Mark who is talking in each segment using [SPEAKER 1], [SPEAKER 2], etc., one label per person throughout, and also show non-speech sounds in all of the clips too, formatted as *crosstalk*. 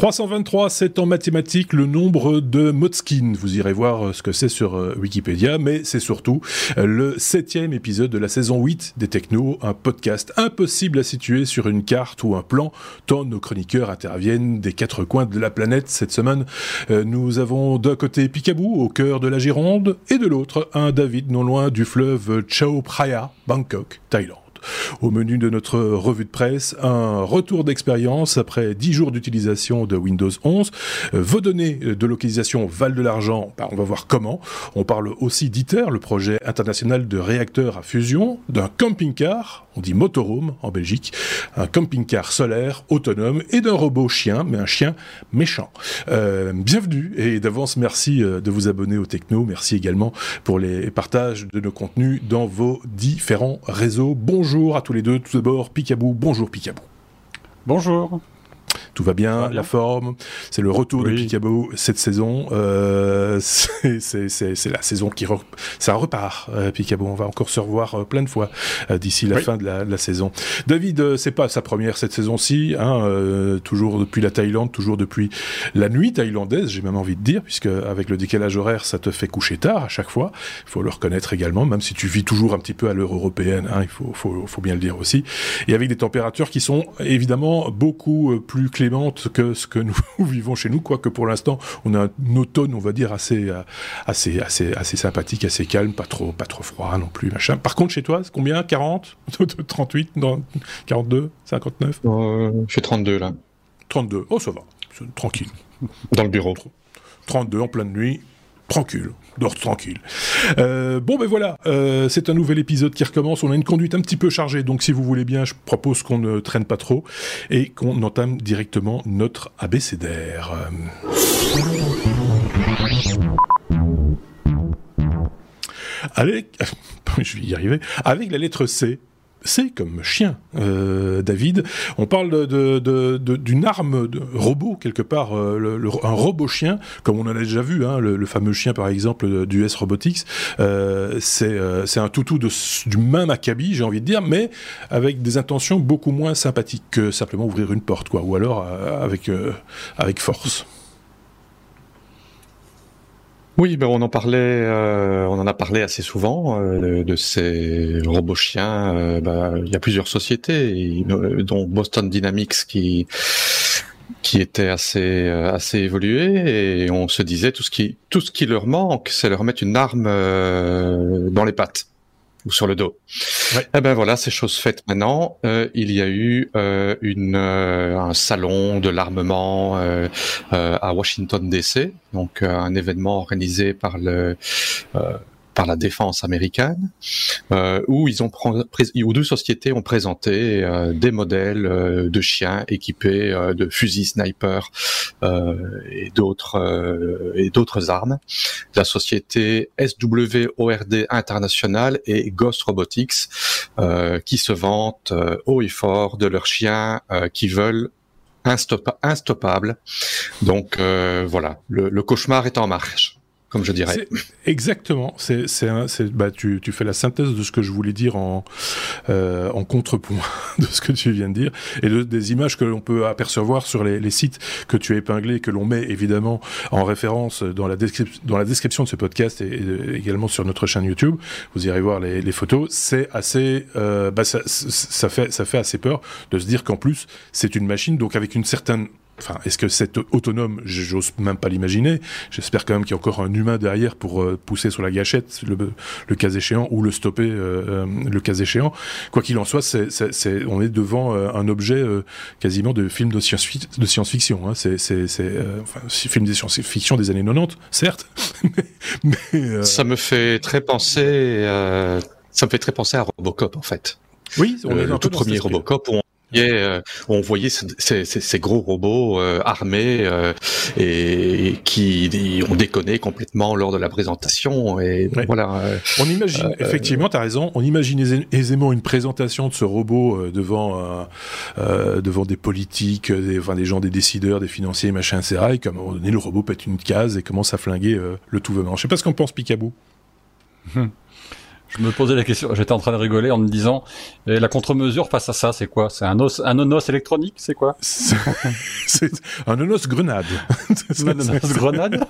[SPEAKER 1] 323, c'est en mathématiques le nombre de Motskin. Vous irez voir euh, ce que c'est sur euh, Wikipédia, mais c'est surtout euh, le septième épisode de la saison 8 des Technos, un podcast impossible à situer sur une carte ou un plan, tant nos chroniqueurs interviennent des quatre coins de la planète. Cette semaine, nous avons d'un côté Picaboo, au cœur de la Gironde, et de l'autre, un David non loin du fleuve Chao Phraya, Bangkok, Thaïlande. Au menu de notre revue de presse, un retour d'expérience après 10 jours d'utilisation de Windows 11. Euh, vos données de localisation valent de l'argent, bah, on va voir comment. On parle aussi d'ITER, le projet international de réacteurs à fusion, d'un camping-car, dit motorhome en Belgique, un camping-car solaire autonome et d'un robot chien, mais un chien méchant. Euh, bienvenue et d'avance merci euh, de vous abonner au Techno. Merci également pour les partages de nos contenus dans vos différents réseaux. Bonjour à tous les deux. Tout d'abord, Picabou. Bonjour Picabou.
[SPEAKER 2] Bonjour.
[SPEAKER 1] Tout va bien, la forme. C'est le retour de Picabo cette saison. Euh, *laughs* c'est la saison qui ça repart. Euh, Picabo, on va encore se revoir euh, plein de fois euh, d'ici la fin de la, de la, saison. David, euh, c'est pas sa première cette saison-ci. Hein, euh, toujours depuis la Thaïlande, toujours depuis la nuit thaïlandaise, j'ai même envie de dire, puisque avec le décalage horaire, ça te fait coucher tard à chaque fois. Il faut le reconnaître également, même si tu vis toujours un petit peu à l'heure européenne. Hein, il faut, faut, faut bien le dire aussi. Et avec des températures qui sont évidemment beaucoup plus que ce que nous *laughs* vivons chez nous, quoique pour l'instant, on a un automne, on va dire, assez, euh, assez, assez, assez sympathique, assez calme, pas trop, pas trop froid non plus, machin. Par contre, chez toi, c'est combien? 40 38 dans 42 59
[SPEAKER 2] euh, Je fais 32 là.
[SPEAKER 1] 32, oh ça va, tranquille.
[SPEAKER 2] Dans le bureau.
[SPEAKER 1] 32 en pleine nuit, tranquille dors tranquille. Euh, bon ben voilà, euh, c'est un nouvel épisode qui recommence. On a une conduite un petit peu chargée, donc si vous voulez bien, je propose qu'on ne traîne pas trop et qu'on entame directement notre abécédaire. *laughs* Je vais y arriver. Avec la lettre C, c'est comme chien, euh, David. On parle d'une arme robot quelque part, euh, un robot chien, comme on en a déjà vu, hein, le, fameux chien par exemple du S Robotics. Euh, euh, c'est un toutou de, du même acabit, j'ai envie de dire, mais avec des intentions beaucoup moins sympathiques que simplement ouvrir une porte, quoi, ou alors avec avec force.
[SPEAKER 2] Oui, ben on en parlait, euh, on en a parlé assez souvent euh, de, ces robots chiens. Euh, ben, il y a plusieurs sociétés, dont Boston Dynamics qui qui était assez assez évolué et on se disait tout ce qui tout ce qui leur manque, c'est leur mettre une arme dans les pattes ou sur le dos. Ouais. Eh ben voilà, c'est chose faite maintenant. Euh, il y a eu euh, une, euh, un salon de l'armement euh, euh, à Washington DC, donc un événement organisé par le par la défense américaine, euh, où ils ont où deux sociétés ont présenté euh, des modèles euh, de chiens équipés euh, de fusils sniper euh, et d'autres euh, et d'autres armes. La société SWORD International et Ghost Robotics, qui se vantent haut et fort de leurs chiens qui veulent instoppables. Donc voilà, le, le cauchemar est en marche comme je dirais.
[SPEAKER 1] Exactement. C'est, c'est, bah, tu, tu fais la synthèse de ce que je voulais dire en, euh, en contrepoint *laughs* de ce que tu viens de dire et de, des images que l'on peut apercevoir sur les, les, sites que tu as épinglés, que l'on met évidemment en référence dans la, description dans la description de ce podcast et, également sur notre chaîne YouTube. Vous irez voir les, les photos. C'est assez, euh, bah, ça, ça fait, ça fait assez peur de se dire qu'en plus c'est une machine donc avec une certaine Enfin, est-ce que c'est autonome J'ose même pas l'imaginer. J'espère quand même qu'il y a encore un humain derrière pour euh, pousser sur la gâchette, le, le, cas échéant, ou le stopper, euh, euh le cas échéant. Quoi qu'il en soit, c'est, c'est, c'est, on est devant un objet quasiment de film de, science, de science-fiction. Hein. C'est, c'est, enfin, film de science-fiction des années 90, certes. *laughs*
[SPEAKER 2] mais, mais ça me fait très penser. ça me fait très penser à Robocop, en fait.
[SPEAKER 1] Oui,
[SPEAKER 2] on est le tout premier Robocop où on euh, on voyait ces, ces, ces gros robots euh, armés euh, et, qui ont déconné complètement lors de la présentation. Et ouais. voilà. Euh,
[SPEAKER 1] on imagine, euh, effectivement, tu as raison, on imagine aisément une présentation de ce robot devant devant des politiques, des, enfin, des gens, des décideurs, des financiers, machin, etc. Et comme à un moment donné, le robot pète une case et commence à flinguer le tout venant. Je sais pas ce qu'en pense Picabou.
[SPEAKER 3] Je me posais la question, j'étais en train de rigoler en me disant, la contre-mesure face à ça, c'est quoi? C'est un os, un onos électronique, c'est quoi? *laughs*
[SPEAKER 1] C'est un onos grenade.
[SPEAKER 3] un onos *laughs* grenade?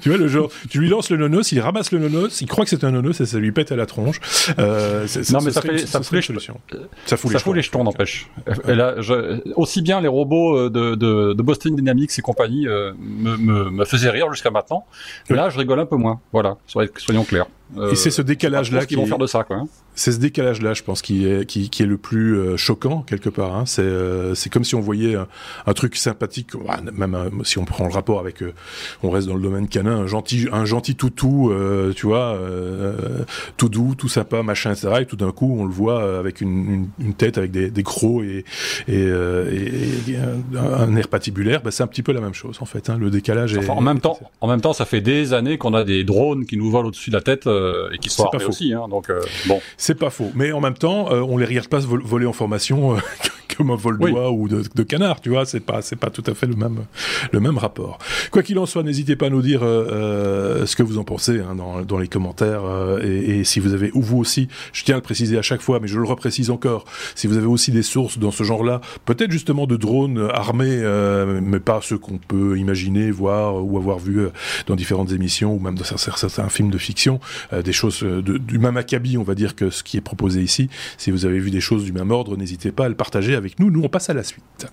[SPEAKER 1] Tu vois le genre, tu lui lances le nonos, il ramasse le nonos, il croit que c'est un nonos et ça lui pète à la tronche.
[SPEAKER 3] Euh, non mais ça, fait, ça, fout les solutions. Ça fout les, ça fout les jetons, n'empêche. Et là, je, aussi bien les robots euh, de, de, de Boston Dynamics et compagnie euh, me, me, me faisaient rire jusqu'à maintenant. Là, je rigole un peu moins. Voilà, soyons clairs.
[SPEAKER 1] Et c'est ce décalage-là
[SPEAKER 3] qui vont faire de ça, quoi. Hein.
[SPEAKER 1] C'est ce décalage-là, je pense, qui est, qui, qui est le plus euh, choquant quelque part. Hein. C'est, euh, c'est comme si on voyait un, truc sympathique, même si on prend le rapport avec, euh, on reste dans le domaine canin, un gentil, un gentil toutou, tu vois, tout doux, tout sympa, machin, etc. Et tout d'un coup, on le voit avec une, une, tête avec des, des crocs et, et, et, un, air patibulaire. Bah, c'est un petit peu la même chose en fait. Hein. Le décalage.
[SPEAKER 3] Enfin,
[SPEAKER 1] est,
[SPEAKER 3] en même temps, en même temps, ça fait des années qu'on a des drones qui nous volent au-dessus de la tête et qui sont armés aussi. Hein, donc bon.
[SPEAKER 1] C'est pas faux. Mais en même temps, euh, on les regarde pas voler en formation euh, comme un vol d'oie ou de, de, canard, tu vois. C'est pas, c'est pas tout à fait le même, le même rapport. Quoi qu'il en soit, n'hésitez pas à nous dire euh, ce que vous en pensez hein, dans, dans, les commentaires et, et, si vous avez ou vous aussi, je tiens à le préciser à chaque fois, mais je le reprécise encore, si vous avez aussi des sources dans ce genre-là, peut-être justement de drones armés, mais pas ceux qu'on peut imaginer, voir ou avoir vu dans différentes émissions ou même dans certains, certains films de fiction, des choses de, du même acabit, on va dire que ce qui est proposé ici. Si vous avez vu des choses du même ordre, n'hésitez pas à le partager avec nous. Nous, on passe à la suite.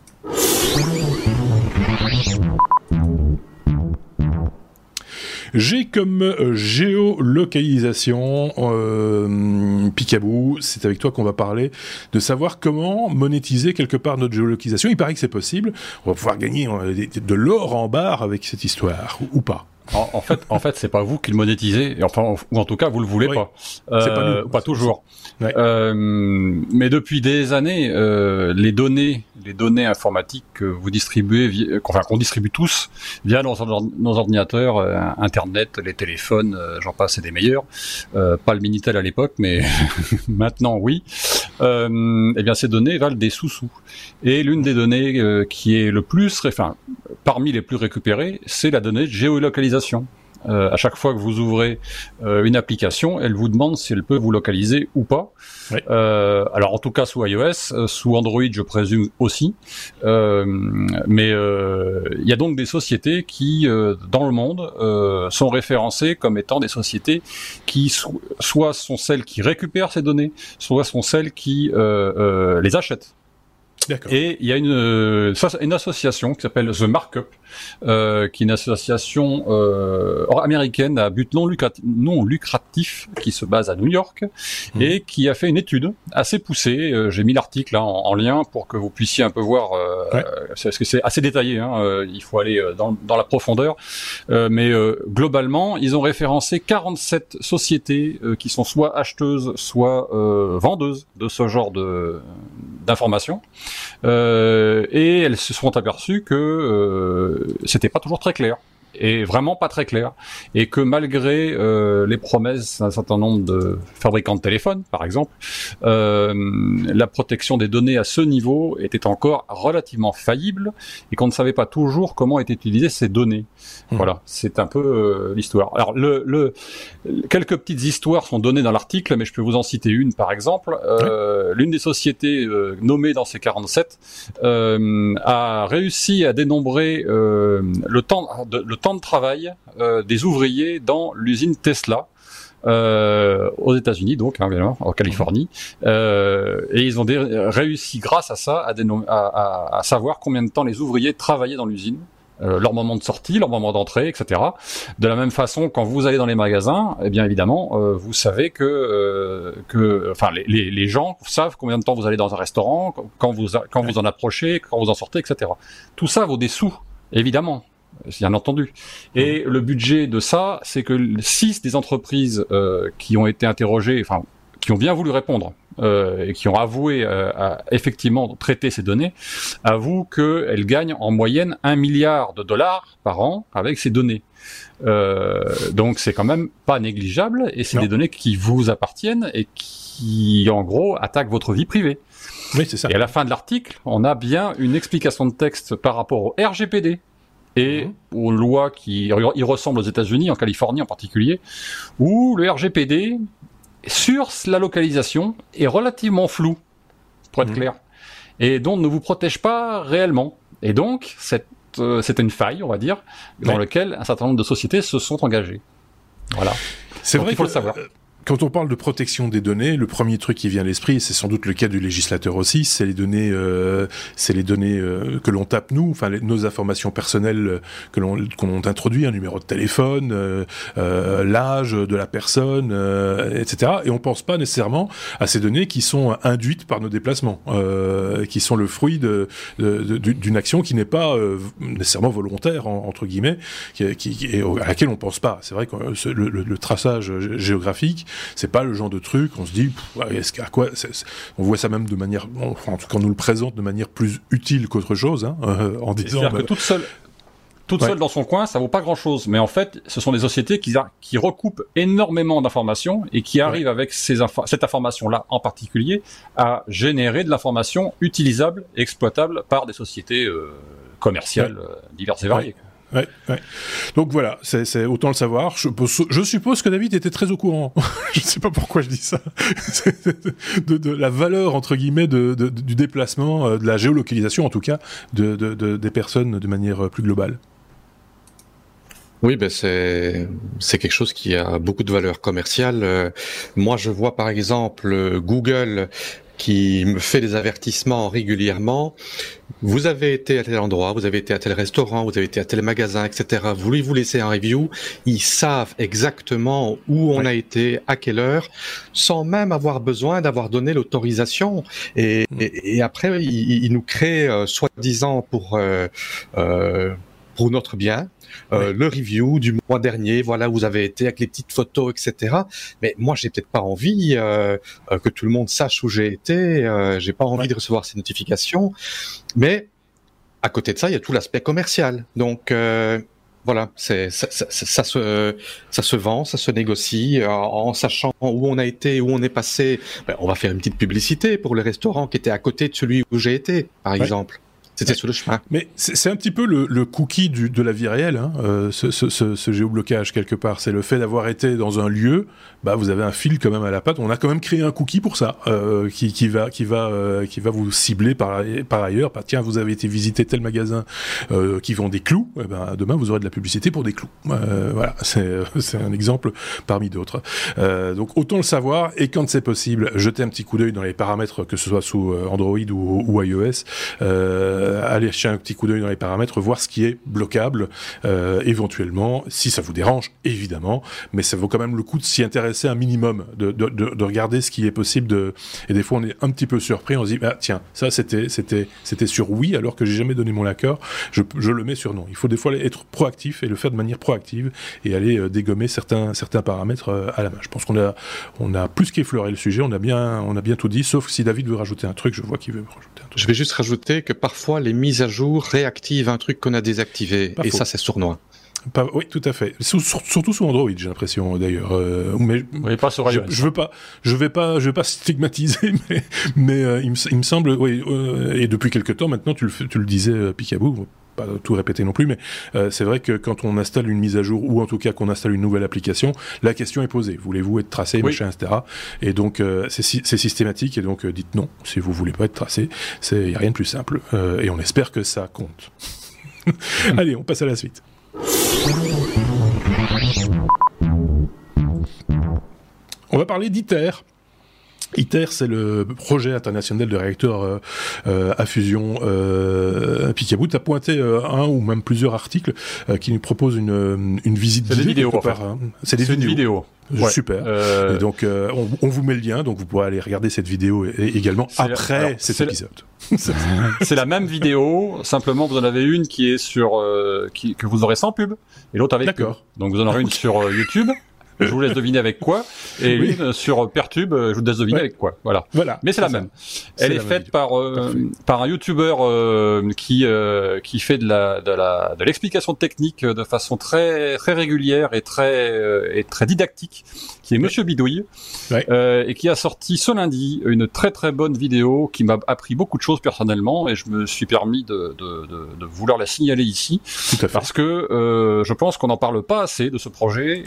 [SPEAKER 1] J'ai comme euh, géolocalisation euh, Picaboo, c'est avec toi qu'on va parler de savoir comment monétiser quelque part notre géolocalisation. Il paraît que c'est possible. On va pouvoir gagner euh, de l'or en barre avec cette histoire, ou pas.
[SPEAKER 3] En, fait, en fait, c'est pas vous qui le monétisez, enfin, ou en tout cas, vous le voulez pas.
[SPEAKER 1] Euh, pas, nous.
[SPEAKER 3] pas toujours. Euh, mais depuis des années, euh, les données, les données informatiques que vous distribuez, enfin qu'on distribue tous via nos, nos ordinateurs, euh, Internet, les téléphones, euh, j'en passe, c'est des meilleurs. pas le minitel à l'époque, mais *laughs* maintenant oui. eh bien, ces données valent des sous-sous. Et l'une des données qui est le plus, enfin, parmi les plus récupérées, c'est la donnée de géolocalisation. Euh, à chaque fois que vous ouvrez euh, une application, elle vous demande si elle peut vous localiser ou pas. Euh, alors en tout cas sous iOS, sous Android je présume aussi. Mais il y a donc des sociétés qui dans le monde sont référencées comme étant des sociétés qui soit sont celles qui récupèrent ces données, soit sont celles qui les achètent. Et il y a une, euh, une association qui s'appelle The Markup, euh, qui est une association euh, américaine à but non lucratif, non lucratif, qui se base à New York mmh. et qui a fait une étude assez poussée. Euh, j'ai mis l'article en, en, lien pour que vous puissiez un peu voir, euh, parce que c'est assez détaillé. Hein, il faut aller dans, dans la profondeur, mais globalement, ils ont référencé 47 sociétés qui sont soit acheteuses, soit vendeuses de ce genre de d'informations. Euh, et elles se sont aperçues que euh, c'était pas toujours très clair et vraiment pas très clair. Et que malgré euh, les promesses d'un certain nombre de fabricants de téléphones par exemple euh, la protection des données à ce niveau était encore relativement faillible et qu'on ne savait pas toujours comment étaient utilisées ces données. Mmh. voilà c'est un peu euh, l'histoire. Alors le, le, quelques petites histoires sont données dans l'article mais je peux vous en citer une par exemple. L'une des sociétés nommées dans ces 47 a réussi à dénombrer le temps de, le temps de travail euh, des ouvriers dans l'usine Tesla. Euh, aux États-Unis, donc hein, en Californie, euh, et ils ont réussi grâce à ça à, savoir combien de temps les ouvriers travaillaient dans l'usine. leur moment de sortie, leur moment d'entrée, etc. De la même façon, quand vous allez dans les magasins, eh bien évidemment, vous savez que, que, enfin, les, les, gens savent combien de temps vous allez dans un restaurant, quand vous quand vous en approchez, quand vous en sortez, etc. Tout ça vaut des sous, évidemment bien entendu. Et le budget de ça, c'est que six des entreprises euh, qui ont été interrogées, enfin, qui ont bien voulu répondre euh, et qui ont avoué euh, à effectivement traiter ces données, avouent qu'elles gagnent en moyenne un milliard de dollars par an avec ces données. donc c'est quand même pas négligeable et c'est des données qui vous appartiennent et qui en gros attaquent votre vie privée.
[SPEAKER 1] Oui, c'est ça.
[SPEAKER 3] Et à la fin de l'article, on a bien une explication de texte par rapport au RGPD, et mhm. aux lois qui y ressemblent aux États-Unis, en Californie en particulier, où le RGPD sur la localisation est relativement flou, pour être mmh. clair, et donc ne vous protège pas réellement. Et donc, c'est une faille, on va dire, dans laquelle un certain nombre de sociétés se sont engagées. Voilà.
[SPEAKER 1] C'est vrai qu'il faut le savoir. Euh, quand on parle de protection des données, le premier truc qui vient à l'esprit, c'est sans doute le cas du législateur aussi, c'est les données, euh, c'est les données euh, que l'on tape nous, enfin nos informations personnelles euh, que l'on qu'on introduit, un numéro de téléphone, euh, euh l'âge de la personne, etc. Et on pense pas nécessairement à ces données qui sont induites par nos déplacements, qui sont le fruit de, d'une action qui n'est pas nécessairement volontaire entre guillemets, qui, qui, à laquelle on pense pas. C'est vrai que le, le, le traçage géographique c'est pas le genre de truc, on se dit, est-ce à quoi, on voit ça même de manière, enfin, en tout cas, on nous le présente de manière plus utile qu'autre chose, hein, euh, en disant.
[SPEAKER 3] que toute seule, toute seule dans son coin, ça vaut pas grand chose. Mais en fait, ce sont des sociétés qui, qui recoupent énormément d'informations et qui arrivent avec ces cette information-là en particulier à générer de l'information utilisable exploitable par des sociétés euh, commerciales euh, diverses et variées.
[SPEAKER 1] Ouais. Donc voilà, c'est autant le savoir. Je, suppose que David était très au courant. *laughs* je ne sais pas pourquoi je dis ça. *laughs* de, la valeur entre guillemets du déplacement, euh, de la géolocalisation en tout cas, de, des personnes de manière euh, plus globale.
[SPEAKER 2] Oui, ben c'est c'est quelque chose qui a beaucoup de valeur commerciale. Euh, moi, je vois par exemple Google qui me fait des avertissements régulièrement. Vous avez été à tel endroit, vous avez été à tel restaurant, vous avez été à tel magasin, etc. Voulez-vous laisser un review? Ils savent exactement où on a été, à quelle heure, sans même avoir besoin d'avoir donné l'autorisation. Et, mm. et, après, ils, nous créent, euh, soi-disant, pour euh, euh, pour notre bien, euh, le review du mois dernier, voilà où vous avez été avec les petites photos, etc. Mais moi, j'ai peut-être pas envie euh, euh, que tout le monde sache où j'ai été. j'ai pas envie de recevoir ces notifications. Mais à côté de ça, il y a tout l'aspect commercial. Donc voilà, c'est ça, ça, se ça se vend, ça se négocie en, sachant où on a été, où on est passé. Ben, on va faire une petite publicité pour le restaurant qui était à côté de celui où j'ai été, par exemple. C'était sur le chemin.
[SPEAKER 1] Mais c'est un petit peu le, cookie du, de la vie réelle, hein, euh, ce, ce, ce, géoblocage quelque part. C'est le fait d'avoir été dans un lieu, bah vous avez un fil quand même à la patte. On a quand même créé un cookie pour ça, euh, qui, qui, va qui va euh, qui va vous cibler par par ailleurs. Bah, tiens, vous avez été visiter tel magasin euh, qui vend des clous. Eh ben, demain vous aurez de la publicité pour des clous. Euh, voilà, *laughs* c'est c'est un exemple parmi d'autres. donc autant le savoir et quand c'est possible, jeter un petit coup d'œil dans les paramètres, que ce soit sous Android ou, iOS. Euh, euh, aller jeter un petit coup d'œil dans les paramètres, voir ce qui est bloquable euh, éventuellement, si ça vous dérange, évidemment, mais ça vaut quand même le coup de s'y intéresser un minimum, de, de, de, regarder ce qui est possible. De... Et des fois, on est un petit peu surpris, on se dit, ah, tiens, ça c'était c'était c'était sur oui, alors que j'ai jamais donné mon accord, je, je le mets sur non. Il faut des fois être proactif et le faire de manière proactive et aller euh, dégommer certains certains paramètres à la main. Je pense qu'on a on a plus qu'effleuré le sujet, on a bien on a bien tout dit, sauf si David veut rajouter un truc, je vois qu'il veut rajouter un truc.
[SPEAKER 2] Je vais juste rajouter que parfois les mises à jour réactivent un truc qu'on a désactivé. et ça, c'est sournois.
[SPEAKER 1] Oui, tout à fait. surtout sous Android, j'ai l'impression d'ailleurs. Euh, mais
[SPEAKER 3] pas sur
[SPEAKER 1] je, je, veux pas, je vais pas, je vais pas *laughs* stigmatiser, mais, mais euh, il, me, semble, oui. Euh, et depuis quelque temps maintenant, tu le, tu le disais, Picaboo, pas tout répéter non plus, mais euh, c'est vrai que quand on installe une mise à jour ou en tout cas qu'on installe une nouvelle application, la question est posée. Voulez-vous être tracé, machin, etc. Et donc euh, c'est systématique et donc euh, dites non si vous voulez pas être tracé. C'est rien de plus simple et on espère que ça compte. *laughs* Allez, on passe à la suite. On va parler d'ITER. ITER, c'est le projet international de réacteurs euh, euh, à fusion. Euh, Picaboo a pointé euh, un ou même plusieurs articles qui nous proposent une, une visite
[SPEAKER 3] C'est des vidéos.
[SPEAKER 1] C'est des vidéos. Super. Et donc, on, on, vous met le lien, donc vous pourrez aller regarder cette vidéo également après cet épisode. *laughs*
[SPEAKER 3] c'est la même vidéo, simplement vous en avez une qui est sur qui, que vous aurez sans pub et l'autre avec.
[SPEAKER 1] D'accord.
[SPEAKER 3] Donc vous en aurez une sur YouTube je vous laisse deviner avec quoi. *laughs* Et une sur Pertube, je vous laisse deviner avec quoi. Voilà.
[SPEAKER 1] Voilà.
[SPEAKER 3] Mais c'est la même. Elle est, faite par euh, par un YouTuber euh, qui euh, qui fait de la de la de l'explication technique de façon très très régulière et très et très didactique, qui est Monsieur Bidouille, et qui a sorti ce lundi une très très bonne vidéo qui m'a appris beaucoup de choses personnellement et je me suis permis de de, de, de vouloir la signaler ici
[SPEAKER 1] Tout à fait.
[SPEAKER 3] parce que je pense qu'on n'en parle pas assez de ce projet.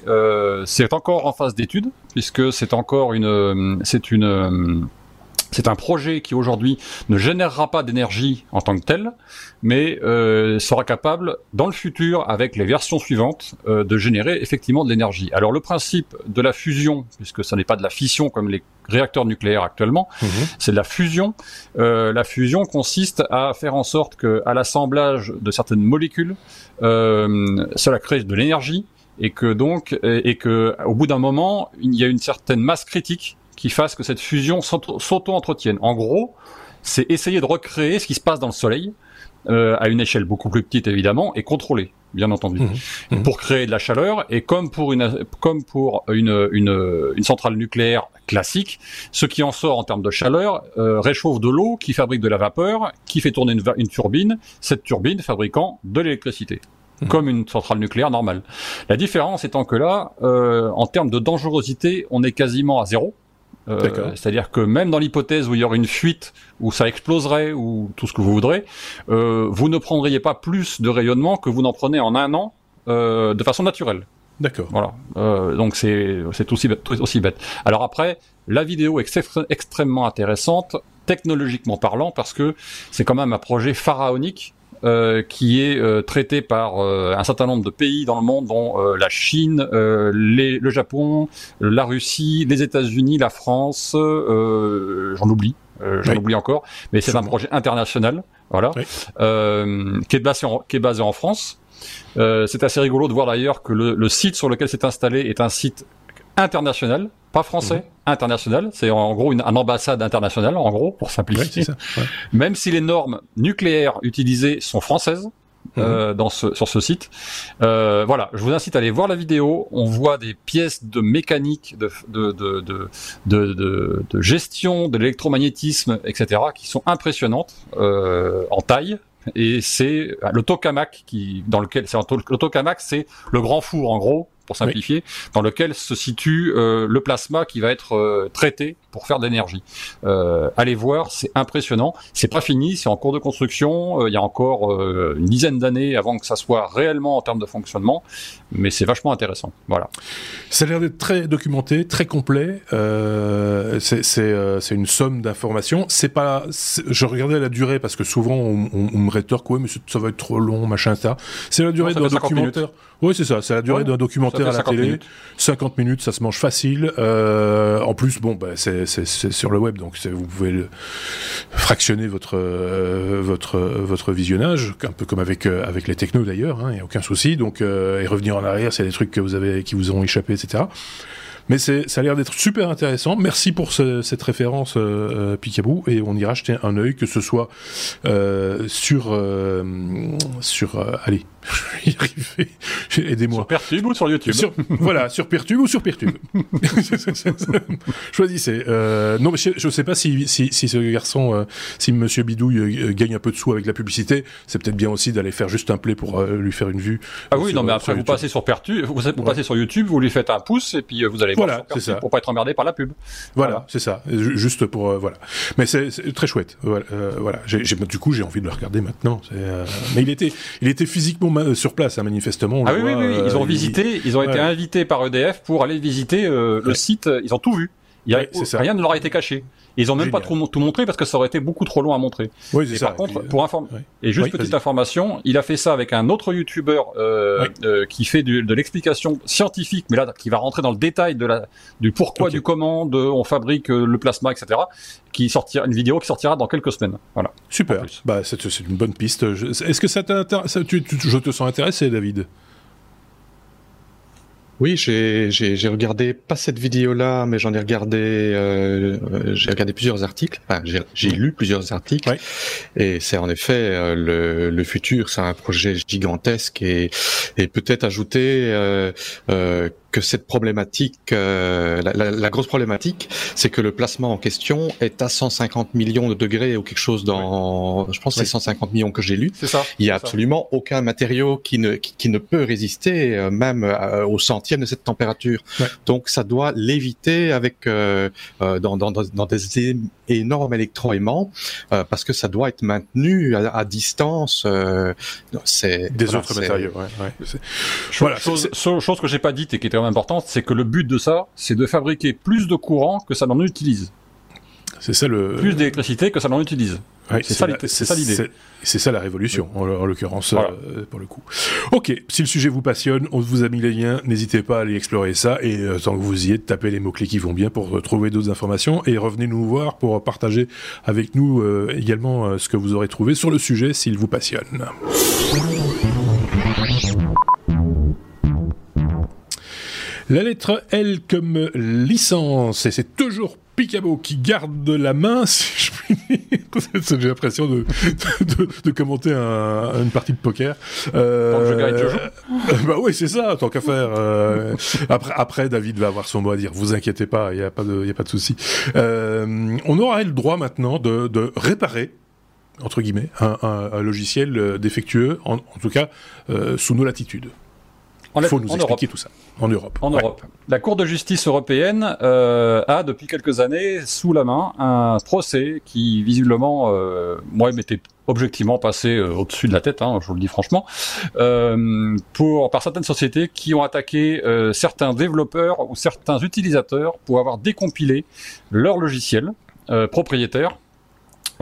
[SPEAKER 3] c'est c'est encore en phase d'étude puisque c'est encore une, c'est une c'est un projet qui aujourd'hui ne générera pas d'énergie en tant que tel, mais euh, sera capable dans le futur, avec les versions suivantes, euh, de générer effectivement de l'énergie. Alors le principe de la fusion, puisque ce n'est pas de la fission comme les réacteurs nucléaires actuellement, mhm. c'est de la fusion. Euh, la fusion consiste à faire en sorte que, à l'assemblage de certaines molécules, euh, cela crée de l'énergie et que donc et que au bout d'un moment, il y a une certaine masse critique qui fasse que cette fusion s'auto-entretienne. En gros, c'est essayer de recréer ce qui se passe dans le Soleil, euh, à une échelle beaucoup plus petite évidemment, et contrôlée, bien entendu, mmh. Mmh. pour créer de la chaleur. Et comme pour une comme pour une, une, une centrale nucléaire classique, ce qui en sort en termes de chaleur euh, réchauffe de l'eau, qui fabrique de la vapeur, qui fait tourner une, une turbine. Cette turbine fabriquant de l'électricité mmh. comme une centrale nucléaire normale. La différence étant que là, euh, en termes de dangerosité, on est quasiment à zéro. Euh, c'est-à-dire que même dans l'hypothèse où il y aurait une fuite, où ça exploserait, ou tout ce que vous voudrez, euh, vous ne prendriez pas plus de rayonnement que vous n'en prenez en un an euh, de façon naturelle.
[SPEAKER 1] D'accord.
[SPEAKER 3] Voilà. Euh, donc c'est c'est aussi bête, aussi bête. Alors après, la vidéo est extrêmement intéressante technologiquement parlant parce que c'est quand même un projet pharaonique euh, qui est euh, traité par euh, un certain nombre de pays dans le monde, dont la Chine, les, le Japon, la Russie, les États-Unis, la France, j'en oublie. j'en oublie encore, mais c'est un projet international, voilà, qui est basé en, qui est basé en France. c'est assez rigolo de voir d'ailleurs que le, le site sur lequel c'est installé est un site international, pas français, mhm. International. C'est en gros une, ambassade internationale, en gros, pour simplifier. Même si les normes nucléaires utilisées sont françaises. Mhm. Euh, dans ce, sur ce site. Euh, voilà, je vous incite à aller voir la vidéo. On voit des pièces de mécanique, de, de, de, de, de gestion, de l'électromagnétisme, etc., qui sont impressionnantes euh, en taille, et c'est le tokamak qui dans lequel c'est le tokamak c'est le grand four en gros pour simplifier, dans lequel se situe euh, le plasma qui va être euh, traité pour faire de l'énergie. Euh, allez voir, c'est impressionnant. C'est pas fini, c'est en cours de construction. Il y a encore une dizaine d'années avant que ça soit réellement en termes de fonctionnement, mais c'est vachement intéressant. Voilà.
[SPEAKER 1] Ça a l'air d'être très documenté, très complet. c'est une somme d'informations. C'est pas. Je regardais la durée parce que souvent on, on, me rétorque ouais mais ça va être trop long, machin ça. C'est la durée d'un documentaire. Oui, c'est ça. C'est la durée d'un documentaire à la télé. 50 minutes, ça se mange facile. Euh, en plus, bon, bah, c'est sur le web, donc vous pouvez le fractionner votre euh, votre votre visionnage, un peu comme avec euh, avec les technos d'ailleurs. Il hein, n'y a aucun souci. Donc et revenir en arrière, c'est des trucs que vous avez qui vous ont échappé, etc. Mais ça a l'air d'être super intéressant. Merci pour cette référence, euh, Picaboo, et on ira jeter un œil, que ce soit euh, sur sur allez *laughs* je vais y arriver. Aidez-moi.
[SPEAKER 3] Sur Pertube ou sur YouTube
[SPEAKER 1] Voilà, sur Pertube ou sur Pertube. *laughs* Choisissez. Euh, non, mais je ne sais pas si, si, si ce garçon, euh, si Monsieur Bidouille euh, gagne un peu de sous avec la publicité, c'est peut-être bien aussi d'aller faire juste un play pour euh, lui faire une vue.
[SPEAKER 3] Ah oui, non, mais après vous passez sur Pertube, vous, vous passez sur YouTube, vous lui faites un pouce et puis vous allez
[SPEAKER 1] voilà, c'est ça.
[SPEAKER 3] pour pas être emmerdé par la pub.
[SPEAKER 1] Voilà, c'est ça. Juste pour voilà. Mais c'est très chouette. Voilà. voilà. du coup, j'ai envie de le regarder maintenant. mais il était, il était physiquement sur place, hein, manifestement.
[SPEAKER 3] ah oui, oui, oui, ils ont euh, visité, ils ont été invités par EDF pour aller visiter euh, le site. Ils ont tout vu. Il y a, rien ne leur a été caché. Ils ont même pas tout, tout, montré parce que ça aurait été beaucoup trop long à montrer.
[SPEAKER 1] Oui,
[SPEAKER 3] ça. Par contre, pour informer, et juste petite information, il a fait ça avec un autre youtubeur euh, euh, qui fait de l'explication scientifique, mais là qui va rentrer dans le détail de la du pourquoi, du comment, de on fabrique euh, le plasma, etc. Qui sortira une vidéo qui sortira dans quelques semaines. Voilà.
[SPEAKER 1] Super. Bah c'est une bonne piste. Est-ce que ça t'intéresse Je te sens intéressé, David?
[SPEAKER 2] Oui, j'ai regardé pas cette vidéo-là, mais j'en ai regardé euh, j'ai regardé plusieurs articles. Enfin, j'ai lu plusieurs articles. Et c'est en effet euh, le, le futur, c'est un projet gigantesque et, et peut-être ajouter euh, euh que cette problématique, euh, la, la, grosse problématique, c'est que le placement en question est à 150 millions de degrés ou quelque chose dans, je pense c'est 150 millions que j'ai lu.
[SPEAKER 3] C'est ça.
[SPEAKER 2] Il y a absolument aucun matériau qui ne qui, ne peut résister euh, même euh, au centième de cette température. Donc ça doit l'éviter avec dans, dans, dans des énorme électroaimant parce que ça doit être maintenu à, distance.
[SPEAKER 1] c'est des autres matériaux. Ouais, ouais.
[SPEAKER 3] Voilà, chose, chose que j'ai pas dite et qui est très importante, c'est que le but de ça, c'est de fabriquer plus de courant que ça n'en utilise.
[SPEAKER 1] C'est ça le.
[SPEAKER 3] Plus d'électricité que ça n'en utilise. C'est ça, l'idée.
[SPEAKER 1] C'est ça la révolution, en, l'occurrence, euh, pour le coup. Ok, si le sujet vous passionne, on vous a mis les liens, n'hésitez pas à aller explorer ça, et euh, tant que vous y êtes, tapez les mots-clés qui vont bien pour euh, trouver d'autres informations, et revenez nous voir pour partager avec nous également ce que vous aurez trouvé sur le sujet s'il vous passionne. La lettre L comme licence, et c'est toujours Picabo qui garde la main, *laughs* si je puis dire. J'ai l'impression de, de, commenter une partie de poker.
[SPEAKER 3] Euh,
[SPEAKER 1] bah oui, c'est ça, tant qu'à faire. Euh, après, après, David va avoir son mot à dire. Vous inquiétez pas, il n'y a pas de, y a pas de souci. Euh, on aura le droit maintenant de, de réparer entre guillemets un, un, logiciel défectueux, en, en tout cas euh, sous nos latitudes. Il faut nous expliquer tout ça. En Europe.
[SPEAKER 3] En Europe. La Cour de justice européenne euh, a depuis quelques années sous la main un procès qui visiblement, euh, moi, m'était objectivement passé euh, au-dessus de la tête, hein, je vous le dis franchement, euh, pour par certaines sociétés qui ont attaqué euh, certains développeurs ou certains utilisateurs pour avoir décompilé leur logiciel propriétaire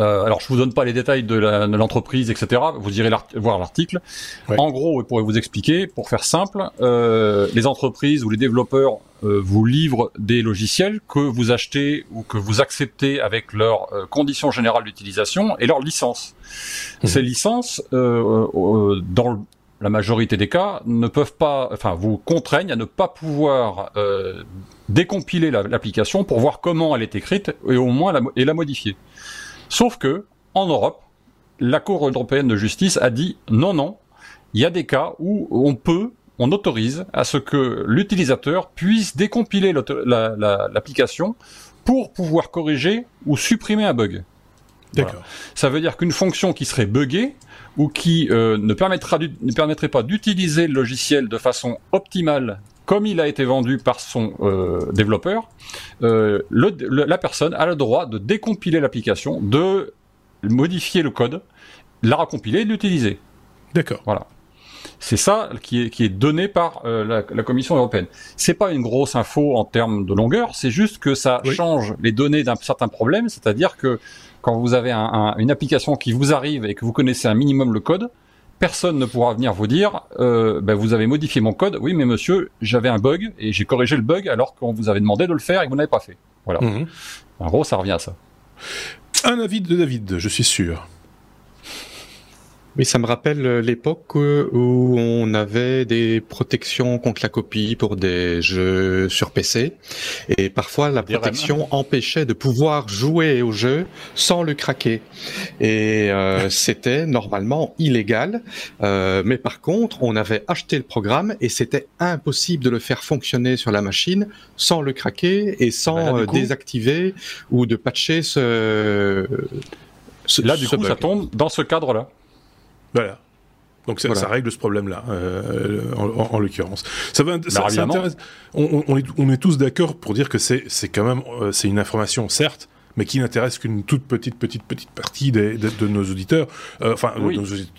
[SPEAKER 3] euh, alors, je vous donne pas les détails de l'entreprise, etc. Vous irez voir l'article. En gros, pour vous expliquer, pour faire simple, euh, les entreprises ou les développeurs euh, vous livrent des logiciels que vous achetez ou que vous acceptez avec leurs conditions générales d'utilisation et leurs licences. Mmh. Ces licences, dans la majorité des cas, ne peuvent pas, enfin, vous contraignent à ne pas pouvoir décompiler l'application pour voir comment elle est écrite et au moins la, et la modifier. Sauf que, en Europe, la Cour européenne de justice a dit non, non, il y a des cas où on peut, on autorise à ce que l'utilisateur puisse décompiler l'application pour pouvoir corriger ou supprimer un bug.
[SPEAKER 1] D'accord.
[SPEAKER 3] Ça veut dire qu'une fonction qui serait buggée ou qui euh, ne, permettra ne permettrait pas d'utiliser le logiciel de façon optimale comme il a été vendu par son euh, développeur, euh, la personne a le droit de décompiler l'application, de modifier le code, la recompiler et de l'utiliser.
[SPEAKER 1] D'accord.
[SPEAKER 3] Voilà. C'est ça qui est, qui est donné par euh, la, Commission européenne. C'est pas une grosse info en termes de longueur, c'est juste que ça change les données d'un certain problème, c'est-à-dire que quand vous avez une application qui vous arrive et que vous connaissez un minimum le code, personne ne pourra venir vous dire euh, ben, vous avez modifié mon code. Oui, mais monsieur, j'avais un bug et j'ai corrigé le bug alors qu'on vous avait demandé de le faire et que vous n'avez pas fait. Voilà. Mhm. En gros, ça revient à ça.
[SPEAKER 1] Un avis de David, je suis sûr.
[SPEAKER 2] Oui, ça me rappelle euh, l'époque où on avait des protections contre la copie pour des jeux sur PC. Et parfois, la protection empêchait de pouvoir jouer au jeu sans le craquer. Et euh, *laughs* c'était normalement illégal. Euh, mais par contre, on avait acheté le programme et c'était impossible de le faire fonctionner sur la machine sans le craquer et sans bah désactiver ou de patcher ce...
[SPEAKER 3] là, du coup, ça tombe dans ce cadre-là.
[SPEAKER 1] Voilà. Donc ça, règle ce problème-là, euh, en, l'occurrence. Ça va, ça, on, on, est, on, est, tous d'accord pour dire que c'est quand même euh, c'est une information certes, mais qui n'intéresse qu'une toute petite petite petite partie des, de, nos auditeurs, euh, enfin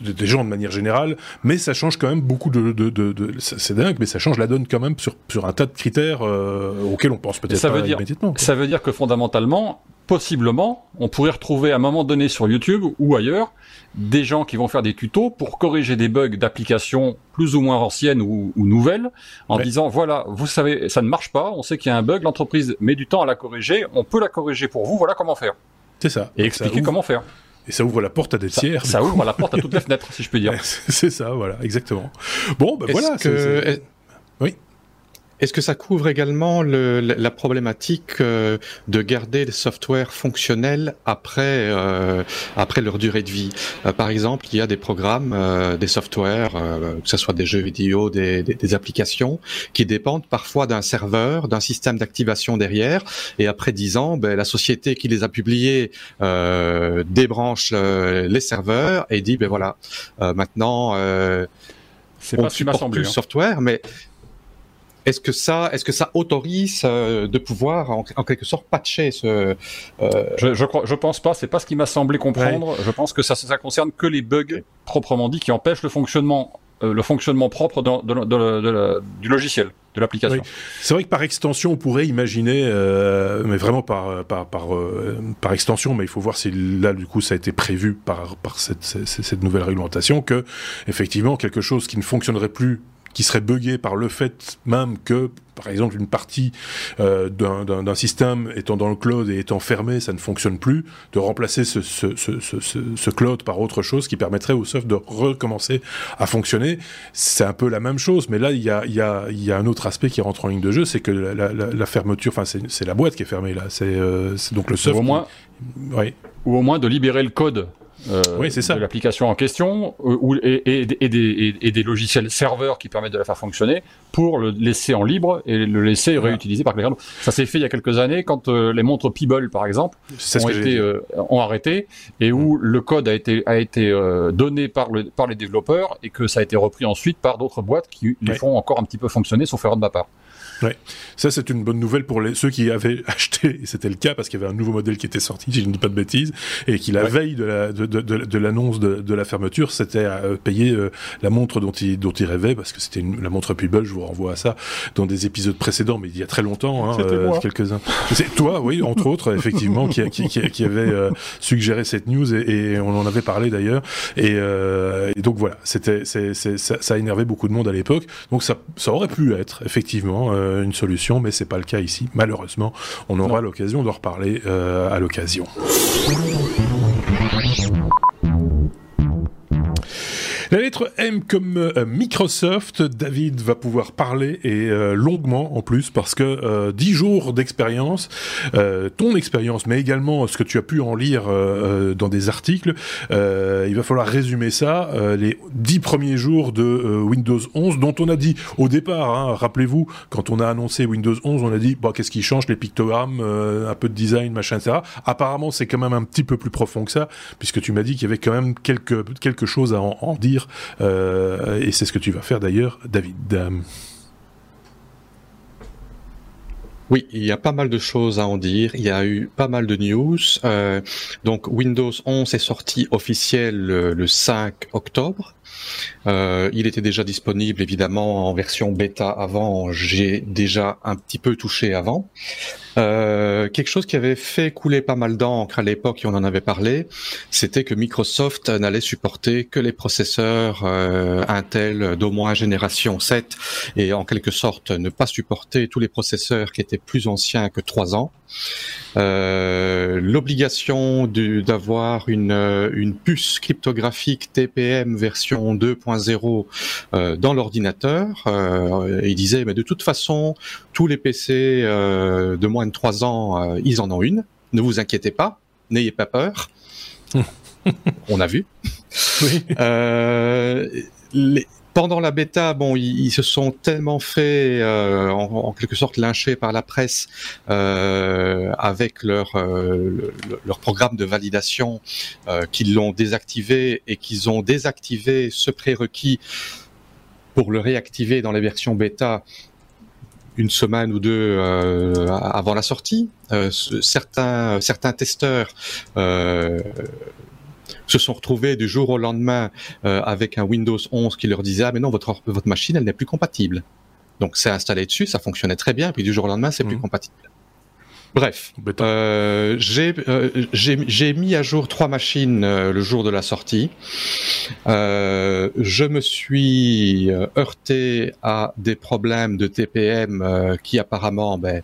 [SPEAKER 1] des gens de manière générale. Mais ça change quand même beaucoup de, de, de c'est dingue, mais ça change la donne quand même sur sur un tas de critères auxquels on pense peut-être pas
[SPEAKER 3] dire,
[SPEAKER 1] immédiatement.
[SPEAKER 3] Ça veut dire que fondamentalement, possiblement, on pourrait retrouver à un moment donné sur YouTube ou ailleurs des gens qui vont faire des tutos pour corriger des bugs d'applications plus ou moins anciennes ou, nouvelles, en disant voilà, vous savez, ça ne marche pas, on sait qu'il y a un bug, l'entreprise met du temps à la corriger, on peut la corriger pour vous, voilà comment faire.
[SPEAKER 1] C'est ça.
[SPEAKER 3] Et expliquer comment faire.
[SPEAKER 1] Et ça ouvre la porte à des tiers.
[SPEAKER 3] Ça, ouvre la porte à toutes les fenêtres, si je peux dire. *laughs*
[SPEAKER 1] C'est ça, voilà, exactement. Bon, ben voilà.
[SPEAKER 2] Que... Oui. Est-ce que ça couvre également le, la problématique euh, de garder les softwares fonctionnels après euh, après leur durée de vie? Euh, Par exemple, il y a des programmes, des softwares, que ce soit des jeux vidéo, des, des, des applications, qui dépendent parfois d'un serveur, d'un système d'activation derrière, et après dix ans, ben, la société qui les a publiés débranche les serveurs et dit ben voilà, maintenant
[SPEAKER 3] c'est pas supporte plus
[SPEAKER 2] le hein. software, mais est-ce que ça, est-ce que ça autorise euh, de pouvoir en, quelque sorte patcher ce
[SPEAKER 3] euh... je, je, crois, je pense pas. C'est pas ce qui m'a semblé comprendre. Je pense que ça, ça concerne que les bugs proprement dit qui empêchent le fonctionnement, euh, le fonctionnement propre de, de, de, du logiciel, de l'application.
[SPEAKER 1] C'est vrai que par extension, on pourrait imaginer, euh, mais vraiment par par par, euh, par extension, mais il faut voir si là du coup ça a été prévu par par cette, cette, cette nouvelle réglementation que effectivement quelque chose qui ne fonctionnerait plus qui serait buggé par le fait même que, par exemple, une partie euh, d'un système étant dans le cloud et étant fermé, ça ne fonctionne plus, de remplacer ce, ce, ce, ce, cloud par autre chose qui permettrait au soft de recommencer à fonctionner. C'est un peu la même chose, mais là, il y a, y, a, y a un autre aspect qui rentre en ligne de jeu, c'est que la, la, la, fermeture, enfin, c'est la boîte qui est fermée là. C'est euh, donc le soft.
[SPEAKER 3] Ou au moins,
[SPEAKER 1] oui.
[SPEAKER 3] ou au moins de libérer le code euh, oui, ça. de l'application en question euh, ou, et, et, et, des, et, des, logiciels serveurs qui permettent de la faire fonctionner pour le laisser en libre et le laisser réutiliser par quelqu'un d'autre. Ça s'est fait il y a quelques années quand euh, les montres Peeble, par exemple, ont, été, euh, ont arrêté et où mm. le code a été, a été donné par, le, par les développeurs et que ça a été repris ensuite par d'autres boîtes qui les font encore un petit peu fonctionner, sauf erreur de ma part.
[SPEAKER 1] Ouais. Ça, c'est une bonne nouvelle pour les, ceux qui avaient *laughs* acheté, et c'était le cas parce qu'il y avait un nouveau modèle qui était sorti, si je ne dis pas de bêtises, et qui la veille de la, de, de, de, l'annonce de, de, la fermeture, c'était à euh, payer euh, la montre dont il, dont il rêvait, parce que c'était la montre Pubble, je vous renvoie à ça, dans des épisodes précédents, mais il y a très longtemps, hein, euh, quelques-uns. C'est toi, oui, entre autres, *laughs* effectivement, qui, qui, qui, qui avait euh, suggéré cette news, et, et, on en avait parlé d'ailleurs, et, et, donc voilà, c'était, ça, ça a énervé beaucoup de monde à l'époque, donc ça, ça aurait pu être, effectivement, euh, une solution, mais c'est pas le cas ici. Malheureusement, on aura l'occasion de reparler euh, à l'occasion. La lettre M comme euh, Microsoft, David va pouvoir parler et euh, longuement en plus parce que euh, dix jours d'expérience, ton expérience, mais également ce que tu as pu en lire dans des articles, il va falloir résumer ça. les dix premiers jours de Windows 11, dont on a dit au départ, hein, rappelez-vous, quand on a annoncé Windows 11, on a dit bon, qu'est-ce qui change, les pictogrammes, un peu de design, machin, etc. Apparemment, c'est quand même un petit peu plus profond que ça, puisque tu m'as dit qu'il y avait quand même quelque quelque chose à en dire euh, et c'est ce que tu vas faire d'ailleurs, David.
[SPEAKER 2] Oui, il y a pas mal de choses à en dire. Il y a eu pas mal de news. Euh, donc Windows 11 est sorti officiel le 5 octobre. Euh, il était déjà disponible évidemment en version bêta avant. J'ai déjà un petit peu touché avant. Euh, quelque chose qui avait fait couler pas mal d'encre à l'époque, et on en avait parlé, c'était que Microsoft n'allait supporter que les processeurs euh, Intel d'au moins génération 7 et en quelque sorte ne pas supporter tous les processeurs qui étaient plus anciens que 3 ans. Euh, l'obligation d'avoir une, une puce cryptographique TPM version 2.0 euh, dans l'ordinateur. Euh, il disait, mais de toute façon, tous les PC de moins de 3 ans, ils en ont une. Ne vous inquiétez pas, n'ayez pas peur. *laughs* On a vu. Oui. Les, pendant la bêta, bon, ils, se sont tellement fait, euh, en, quelque sorte, lyncher par la presse euh, avec leur euh, leur programme de validation qu'ils l'ont désactivé et qu'ils ont désactivé ce prérequis pour le réactiver dans les versions bêta une semaine ou deux avant la sortie. certains certains testeurs se sont retrouvés du jour au lendemain euh, avec un Windows 11 qui leur disait ah mais non votre votre machine elle n'est plus compatible. Donc c'est installé dessus, ça fonctionnait très bien, puis du jour au lendemain c'est plus mhm. compatible. Bref, euh, euh, j'ai mis à jour trois machines le jour de la sortie. je me suis heurté à des problèmes de TPM qui apparemment, ben,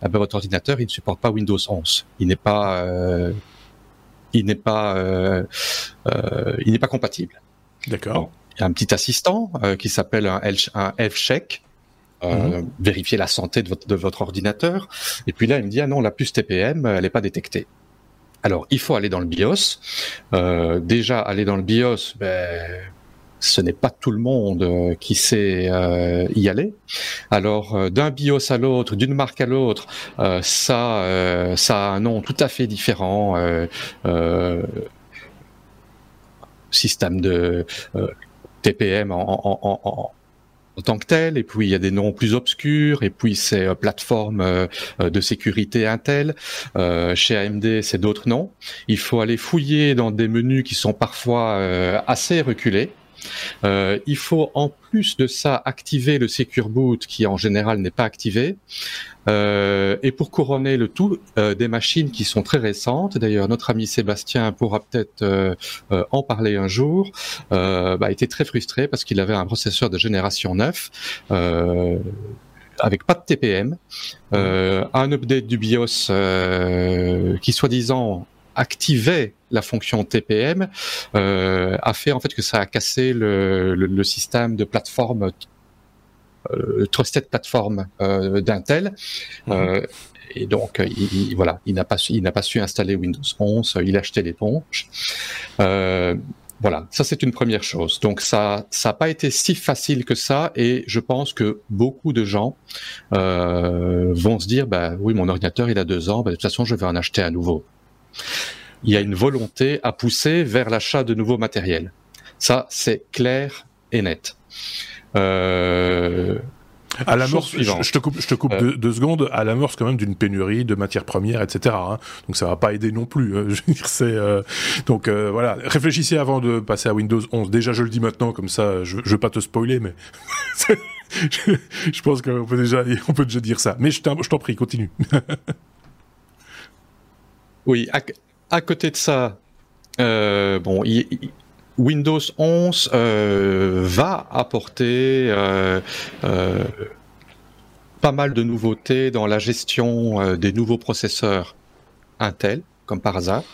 [SPEAKER 2] ben, votre ordinateur il ne supporte pas Windows 11. Il n'est pas il n'est pas, euh, euh, il n'est pas compatible.
[SPEAKER 1] D'accord.
[SPEAKER 2] Il y a un petit assistant euh, qui s'appelle un, un F-check. Mhm. vérifier la santé de votre, de votre ordinateur. Et puis là, il me dit ah non, la puce TPM, elle n'est pas détectée. Alors, il faut aller dans le BIOS. déjà, aller dans le BIOS, ben, ce n'est pas tout le monde euh, qui sait euh, y aller. Alors euh, d'un BIOS à l'autre, d'une marque à l'autre, ça, ça a un nom tout à fait différent. système de TPM en, en tant que tel, et puis il y a des noms plus obscurs, et puis c'est euh, plateforme euh, de sécurité Intel. Euh, chez AMD, c'est d'autres noms. Il faut aller fouiller dans des menus qui sont parfois assez reculés. Euh, il faut en plus de ça activer le Secure Boot qui en général n'est pas activé. Euh, et pour couronner le tout, euh, des machines qui sont très récentes. D'ailleurs, notre ami Sébastien pourra peut-être en parler un jour. Bah, été très frustré parce qu'il avait un processeur de génération 9 avec pas de TPM, un update du BIOS qui soi-disant activait la fonction TPM euh, a fait en fait que ça a cassé le, le, système de plateforme euh, trusted platform euh, d'Intel. Mhm. Euh, et donc, il, voilà, il n'a pas su, il n'a pas su installer Windows 11. Il a acheté l'éponge. Euh, voilà, ça c'est une première chose. Donc ça, ça n'a pas été si facile que ça, et je pense que beaucoup de gens vont se dire, bah oui, mon ordinateur il a deux ans, bah, de toute façon je vais en acheter un nouveau il y a une volonté à pousser vers l'achat de nouveaux matériels. Ça, c'est clair et net.
[SPEAKER 1] Euh, à l'amorce, je, je, te coupe, je te coupe euh, deux, secondes, à l'amorce quand même d'une pénurie de matières premières, etc. Hein. Donc ça va pas aider non plus. Hein. *laughs* Je veux dire, c'est euh, donc euh, voilà. Réfléchissez avant de passer à Windows 11. Déjà, je le dis maintenant, comme ça, je, je veux pas te spoiler, mais *laughs* je, je, pense qu'on peut déjà, on peut déjà dire ça. Mais je t'en prie, continue. *laughs*
[SPEAKER 2] oui, à côté de ça, euh, bon, Windows 11 euh, va apporter euh, pas mal de nouveautés dans la gestion des nouveaux processeurs Intel, comme par hasard.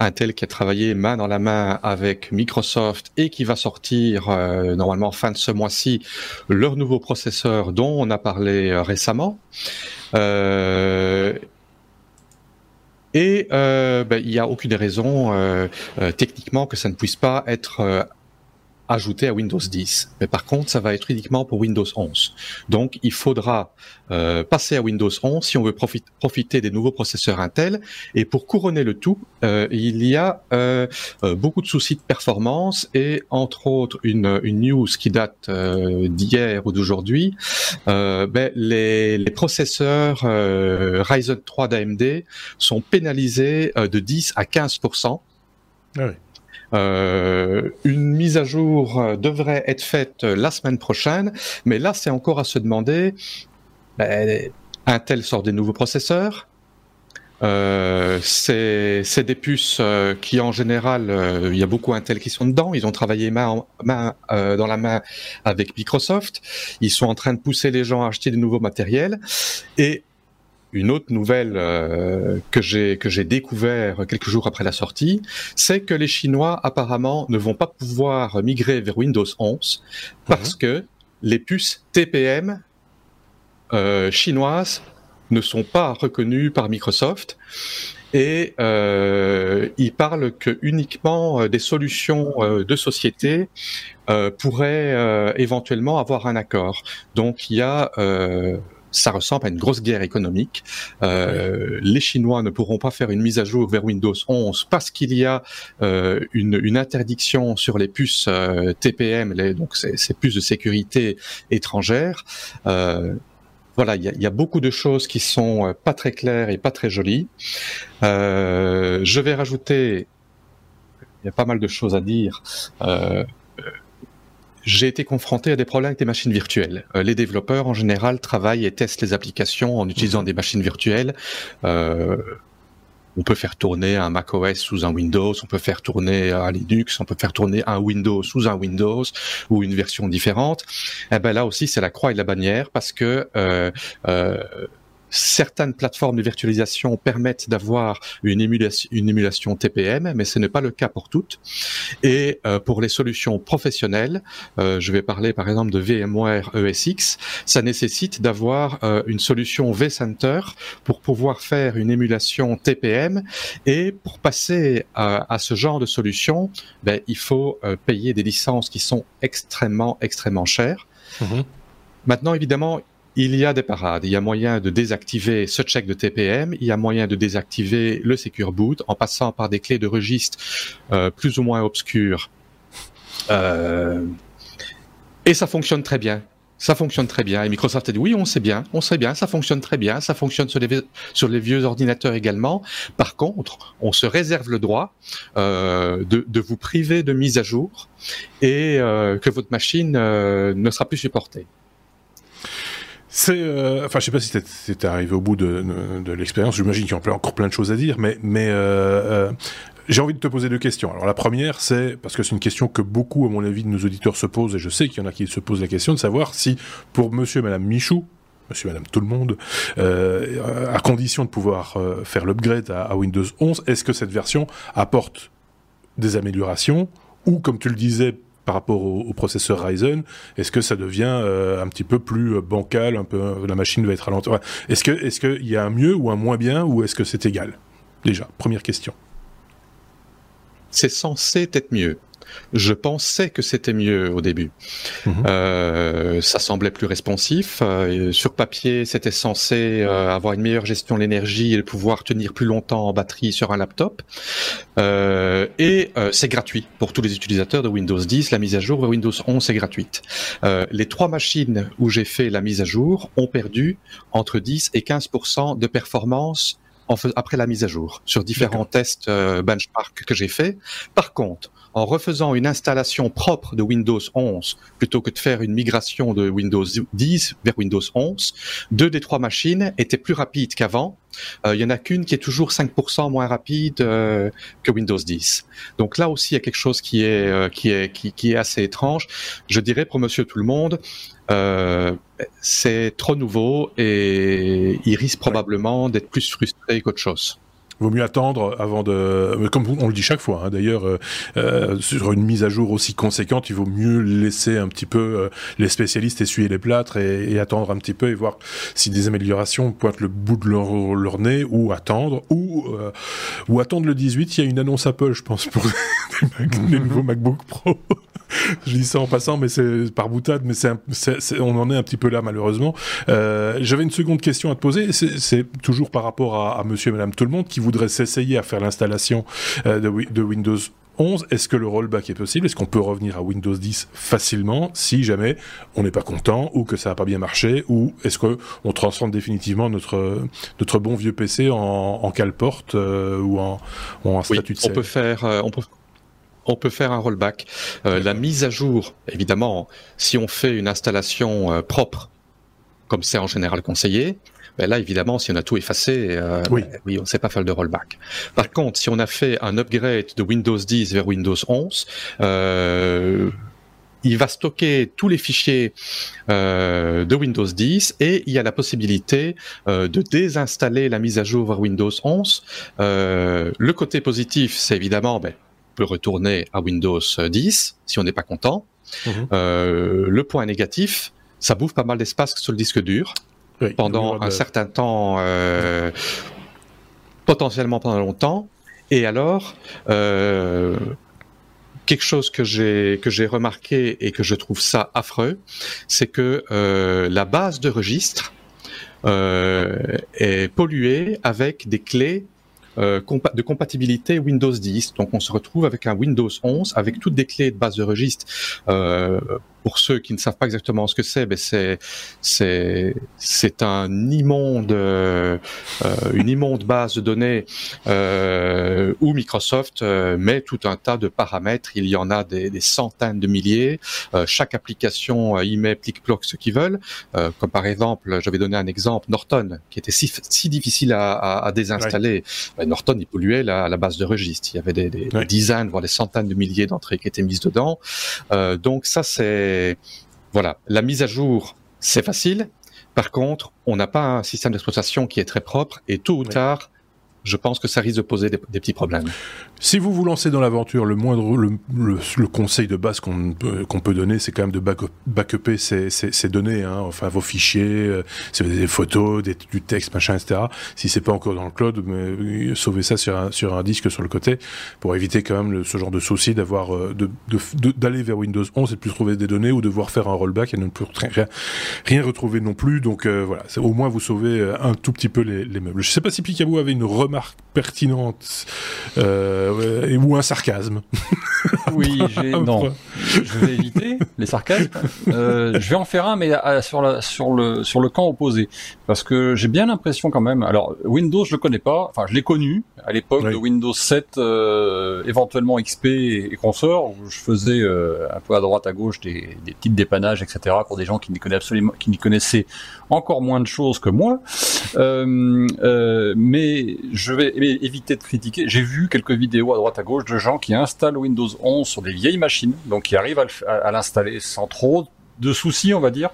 [SPEAKER 2] Intel qui a travaillé main dans la main avec Microsoft et qui va sortir normalement fin de ce mois-ci leur nouveau processeur dont on a parlé récemment. Ben, il n'y a aucune raison euh, euh, techniquement que ça ne puisse pas être ajouté à Windows 10. Mais par contre, ça va être uniquement pour Windows 11. Donc, il faudra euh, passer à Windows 11 si on veut profiter des nouveaux processeurs Intel. Et pour couronner le tout, euh, il y a euh, beaucoup de soucis de performance et entre autres une, une news qui date d'hier ou d'aujourd'hui. Ben, les, les, processeurs Ryzen 3 d'AMD sont pénalisés de 10 à 15 ah oui. Euh, une mise à jour euh, devrait être faite euh, la semaine prochaine, mais là c'est encore à se demander. Ben, Intel sort des nouveaux processeurs. Euh, c'est des puces qui en général, il y a beaucoup Intel qui sont dedans. Ils ont travaillé main, main dans la main avec Microsoft. Ils sont en train de pousser les gens à acheter des nouveaux matériels. Et une autre nouvelle euh, que j'ai que j'ai découvert quelques jours après la sortie, c'est que les Chinois apparemment ne vont pas pouvoir migrer vers Windows 11 parce mhm. que les puces TPM euh, chinoises ne sont pas reconnues par Microsoft et euh, ils parlent que uniquement euh, des solutions de société pourraient éventuellement avoir un accord. Donc il y a ça ressemble à une grosse guerre économique. Euh, les Chinois ne pourront pas faire une mise à jour vers Windows 11 parce qu'il y a euh, une, interdiction sur les puces euh, TPM, donc ces, ces, puces de sécurité étrangères. Voilà, il y a, y a, beaucoup de choses qui sont pas très claires et pas très jolies. je vais rajouter, il y a pas mal de choses à dire j'ai été confronté à des problèmes avec des machines virtuelles. Euh, les développeurs, en général, travaillent et testent les applications en utilisant des machines virtuelles. Euh, on peut faire tourner un macOS sous un Windows, on peut faire tourner un Linux, on peut faire tourner un Windows sous un Windows ou une version différente. Et eh ben là aussi, c'est la croix et la bannière parce que euh Certaines plateformes de virtualisation permettent d'avoir une émulation, une émulation TPM, mais ce n'est pas le cas pour toutes. Et euh, pour les solutions professionnelles, euh, je vais parler par exemple de VMware ESX, ça nécessite d'avoir euh, une solution vCenter pour pouvoir faire une émulation TPM. Et pour passer à, à ce genre de solution, ben, il faut payer des licences qui sont extrêmement, extrêmement chères. Mm-hmm. Maintenant, évidemment, il y a des parades. Il y a moyen de désactiver ce check de TPM. Il y a moyen de désactiver le Secure Boot en passant par des clés de registre euh, plus ou moins obscures. Euh, et ça fonctionne très bien. ça fonctionne très bien. Et Microsoft a dit oui, on sait bien, on sait bien, ça fonctionne très bien, ça fonctionne sur les, vieux ordinateurs également. Par contre, on se réserve le droit euh, de, vous priver de mise à jour et que votre machine ne sera plus supportée.
[SPEAKER 1] C'est, euh, je sais pas si c'était arrivé au bout de, l'expérience. J'imagine qu'il y a encore plein de choses à dire, mais, euh, euh, j'ai envie de te poser deux questions. Alors la première, c'est parce que c'est une question que beaucoup, à mon avis, de nos auditeurs se posent, et je sais qu'il y en a qui se posent la question de savoir si, pour Monsieur et Madame Michou, Monsieur, Madame, tout le monde, euh, à condition de pouvoir faire l'upgrade à, Windows 11, est-ce que cette version apporte des améliorations ou, comme tu le disais, par rapport au, processeur Ryzen, est-ce que ça devient euh, un petit peu plus euh, bancal, un peu euh, la machine va être ralentie Est-ce que est-ce qu'il y a un mieux ou un moins bien ou est-ce que c'est égal? Déjà, première question.
[SPEAKER 2] C'est censé être mieux. Je pensais que c'était mieux au début. Mhm. Euh, ça semblait plus responsif. Euh, sur papier, c'était censé euh, avoir une meilleure gestion de l'énergie et pouvoir tenir plus longtemps en batterie sur un laptop. Et c'est gratuit pour tous les utilisateurs de Windows 10. La mise à jour vers Windows 11 est gratuite. Les trois machines où j'ai fait la mise à jour ont perdu entre 10 et 15% de performance après la mise à jour sur différents tests benchmark que j'ai fait. Par contre, en refaisant une installation propre de Windows 11 plutôt que de faire une migration de Windows 10 vers Windows 11, deux des trois machines étaient plus rapides qu'avant. Euh, il y en a qu'une qui est toujours 5% moins rapide euh, que Windows 10. Donc là aussi, il y a quelque chose qui est euh, qui est qui, est assez étrange. Je dirais pour Monsieur tout le monde, c'est trop nouveau et il risque probablement d'être plus frustré qu'autre chose
[SPEAKER 1] vaut mieux attendre avant de, comme on le dit chaque fois. Hein, D'ailleurs, euh, euh, sur une mise à jour aussi conséquente, il vaut mieux laisser un petit peu euh, les spécialistes essuyer les plâtres et, attendre un petit peu et voir si des améliorations pointent le bout de leur, nez ou attendre ou ou attendre le 18. Il y a une annonce Apple, je pense, pour *laughs* les nouveaux MacBook Pro. *laughs* je dis ça en passant, mais c'est par boutade, mais c'est, on en est un petit peu là malheureusement. Euh, j'avais une seconde question à te poser, c'est, toujours par rapport à, à, Monsieur et Madame tout le monde qui voudrait s'essayer à faire l'installation euh, de, de Windows 11, est-ce que le rollback est possible? Est-ce qu'on peut revenir à Windows 10 facilement si jamais on n'est pas content ou que ça n'a pas bien marché Ou est-ce qu'on transforme définitivement notre, notre bon vieux PC en, en calporte euh, ou en, en statut de
[SPEAKER 2] on peut faire, euh, on peut, on peut faire un rollback. Euh, la mise à jour, évidemment, si on fait une installation propre, comme c'est en général conseillé, ben là, évidemment, si on a tout effacé, euh, oui. Ben, oui, on ne sait pas faire de rollback. Par contre, si on a fait un upgrade de Windows 10 vers Windows 11, il va stocker tous les fichiers de Windows 10 et il y a la possibilité de désinstaller la mise à jour vers Windows 11. le côté positif, c'est évidemment ben, peut retourner à Windows 10 si on n'est pas content. Mhm. Euh, le point négatif, ça bouffe pas mal d'espace sur le disque dur pendant un certain temps, euh, potentiellement pendant longtemps. Et alors, euh, quelque chose que j'ai que j'ai remarqué et que je trouve ça affreux, c'est que la base de registre est polluée avec des clés euh, de compatibilité Windows 10. Donc on se retrouve avec un Windows 11 avec toutes des clés de base de registre euh, pour ceux qui ne savent pas exactement ce que c'est, ben c'est c'est c'est un immonde euh, une immonde base de données euh, où Microsoft euh, met tout un tas de paramètres. Il y en a des, des centaines de milliers. Euh, chaque application y met plic-ploc ce qu'ils veulent. comme par exemple, j'avais donné un exemple Norton qui était si, si difficile à, à, à désinstaller. Ben Norton il polluait la, la, base de registre. Il y avait des, des, des dizaines voire des centaines de milliers d'entrées qui étaient mises dedans. donc ça c'est voilà, la mise à jour, c'est facile. Par contre, on n'a pas un système d'exploitation qui est très propre et tôt ou tard, je pense que ça risque de poser des, petits problèmes.
[SPEAKER 1] Si vous vous lancez dans l'aventure, le conseil de base qu'on peut, donner, c'est quand même de back backuper ces, données, hein, enfin vos fichiers, euh, des photos, du texte, machin, etc. Si c'est pas encore dans le cloud, euh, sauvez ça sur un, disque sur le côté pour éviter quand même ce genre de souci d'avoir euh, d'aller vers Windows 11 et de plus trouver des données ou devoir faire un rollback et ne plus rien, retrouver non plus. Donc voilà, au moins vous sauvez un tout petit peu les, les meubles. Je sais pas si Picaboo avait une remarque remarque pertinente euh, ou un sarcasme *laughs*
[SPEAKER 3] Oui, non, je vais éviter les sarcasmes. Euh, je vais en faire un, mais sur, la, sur, le, sur le camp opposé, parce que j'ai bien l'impression quand même. Alors Windows, je le connais pas. Enfin, je l'ai connu à l'époque de Windows 7, euh, éventuellement XP et, consorts, où je faisais un peu à droite à gauche des, des petites dépannages, etc. pour des gens qui n'y connaissaient absolument, qui n'y connaissaient encore moins de choses que moi. Mais je vais éviter de critiquer. J'ai vu quelques vidéos à droite à gauche de gens qui installent Windows 11 sur des vieilles machines, donc qui arrivent à, l'installer sans trop de soucis, on va dire,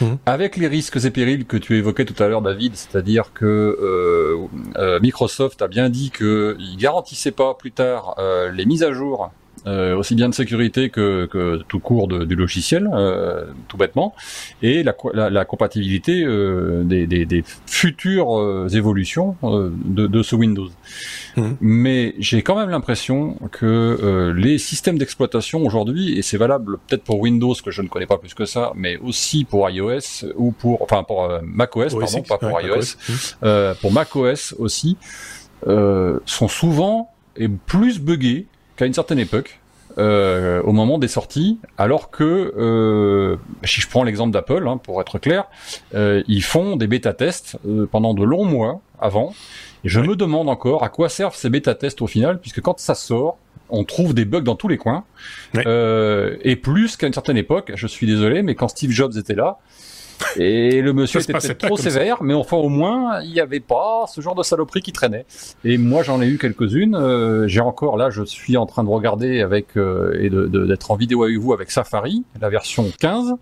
[SPEAKER 3] mmh. avec les risques et périls que tu évoquais tout à l'heure, David, c'est-à-dire que euh, Microsoft a bien dit qu'il garantissait pas plus tard les mises à jour euh, aussi bien de sécurité que, que tout court de, du logiciel, euh, tout bêtement, et la, la, la compatibilité euh, des, des, des, futures euh, évolutions euh, de, de, ce Windows. Mmh. Mais j'ai quand même l'impression que les systèmes d'exploitation aujourd'hui, et c'est valable peut-être pour Windows que je ne connais pas plus que ça, mais aussi pour iOS ou pour, enfin pour macOS, pardon, pas pour iOS, mmh. pour macOS aussi, sont souvent et plus buggés qu'à une certaine époque, euh, au moment des sorties, alors que, euh, si je prends l'exemple d'Apple, hein, pour être clair, euh, ils font des bêta-tests euh, pendant de longs mois avant, et je me demande encore à quoi servent ces bêta-tests au final, puisque quand ça sort, on trouve des bugs dans tous les coins, euh, et plus qu'à une certaine époque, je suis désolé, mais quand Steve Jobs était là, et le monsieur était peut-être trop sévère, mais enfin au moins il n'y avait pas ce genre de saloperie qui traînait. Et moi j'en ai eu quelques-unes. Euh, j'ai encore là, je suis en train de regarder avec euh, et d'être en vidéo avec vous avec Safari, la version 15.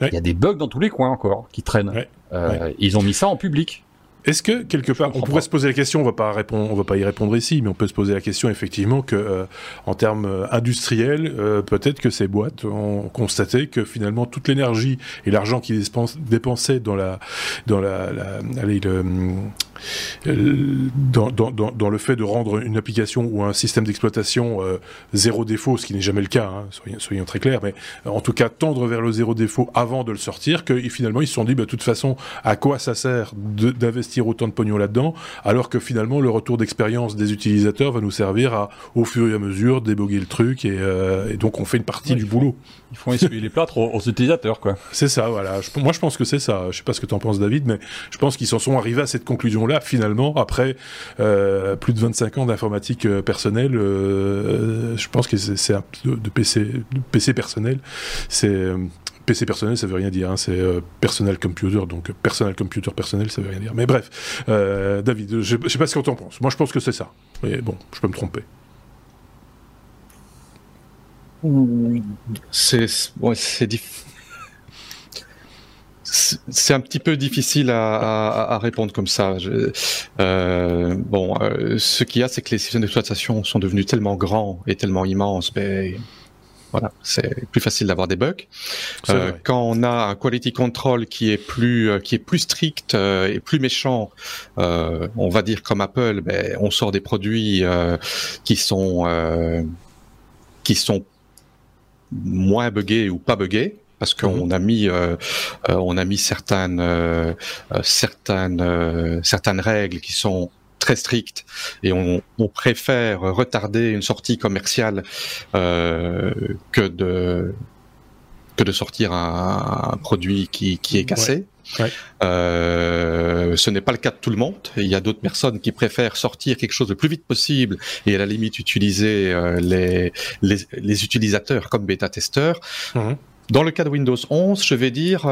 [SPEAKER 3] Il y a des bugs dans tous les coins encore qui traînent. Euh, ils ont mis ça en public.
[SPEAKER 1] Est-ce que quelque part, on pourrait se poser la question, on va pas répondre, on va pas y répondre ici, mais on peut se poser la question effectivement que, euh, en termes euh, industriels, euh, peut-être que ces boîtes ont constaté que finalement toute l'énergie et l'argent qu'ils dépensaient dans la, dans la, la allez, le, dans, dans, dans, le fait de rendre une application ou un système d'exploitation zéro défaut, ce qui n'est jamais le cas, hein, soyons, soyons, très clairs, mais en tout cas tendre vers le zéro défaut avant de le sortir, que finalement ils se sont dit, bah, de toute façon, à quoi ça sert d'investir autant de pognon là-dedans, alors que finalement le retour d'expérience des utilisateurs va nous servir à, au fur et à mesure, déboguer le truc et, euh, donc on fait une partie du boulot.
[SPEAKER 3] Ils font essuyer les plâtres aux, utilisateurs, quoi.
[SPEAKER 1] C'est ça, voilà. moi, je pense que c'est ça. Je sais pas ce que tu en penses, David, mais je pense qu'ils s'en sont arrivés à cette conclusion-là, finalement, après euh, plus de 25 ans d'informatique euh, personnelle. je pense que c'est de, PC, de PC personnel. C'est PC personnel, ça veut rien dire. Hein, c'est euh, personnel computer, donc personnel computer personnel, ça veut rien dire. Mais bref, euh, David, je, ne sais pas ce que tu en penses. Moi, je pense que c'est ça. Mais bon, je peux me tromper.
[SPEAKER 2] C'est c'est un petit peu difficile à, répondre comme ça. euh, bon, euh, ce qu'il y a, c'est que les systèmes d'exploitation sont devenus tellement grands et tellement immenses, mais voilà, c'est plus facile d'avoir des bugs. Euh, quand on a un quality control qui est plus qui est plus strict euh, et plus méchant, on va dire comme Apple, ben, on sort des produits qui sont qui sont moins buggés ou pas buggés parce qu'on mhm. a mis on a mis certaines certaines certaines règles qui sont très strict et on, préfère retarder une sortie commerciale euh, que de que de sortir un, produit qui, qui est cassé. Euh, ce n'est pas le cas de tout le monde. Il y a d'autres personnes qui préfèrent sortir quelque chose le plus vite possible et à la limite utiliser euh, les, les, utilisateurs comme bêta-testeurs. Mhm. Dans le cas de Windows 11, je vais dire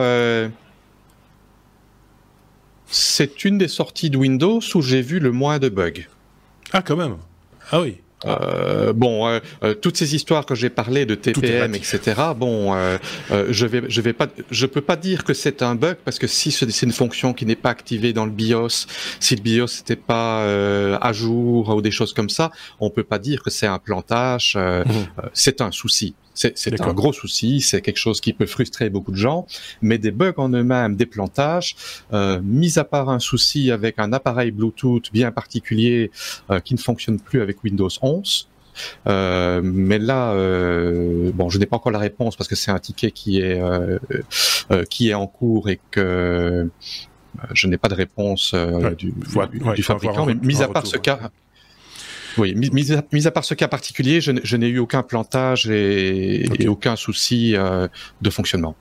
[SPEAKER 2] c'est une des sorties de Windows où j'ai vu le moins de bugs.
[SPEAKER 1] Ah, quand même. Ah oui.
[SPEAKER 2] Euh, bon, euh, euh, toutes ces histoires que j'ai parlé de TPM, etc. Bon, je vais, je vais pas, je peux pas dire que c'est un bug parce que si c'est une fonction qui n'est pas activée dans le BIOS, si le BIOS n'était pas à jour ou des choses comme ça, on peut pas dire que c'est un plantage. Mmh. C'est un souci. C'est un gros souci, c'est quelque chose qui peut frustrer beaucoup de gens, mais des bugs en eux-mêmes, des plantages, euh, mis à part un souci avec un appareil Bluetooth bien particulier euh, qui ne fonctionne plus avec Windows 11. Euh, mais là, euh, bon, je n'ai pas encore la réponse parce que c'est un ticket qui est euh, qui est en cours et que je n'ai pas de réponse du, fabricant, mais mis à part ce cas. Oui, mis, à, part ce cas particulier, je, n'ai eu aucun plantage et, et aucun souci de fonctionnement.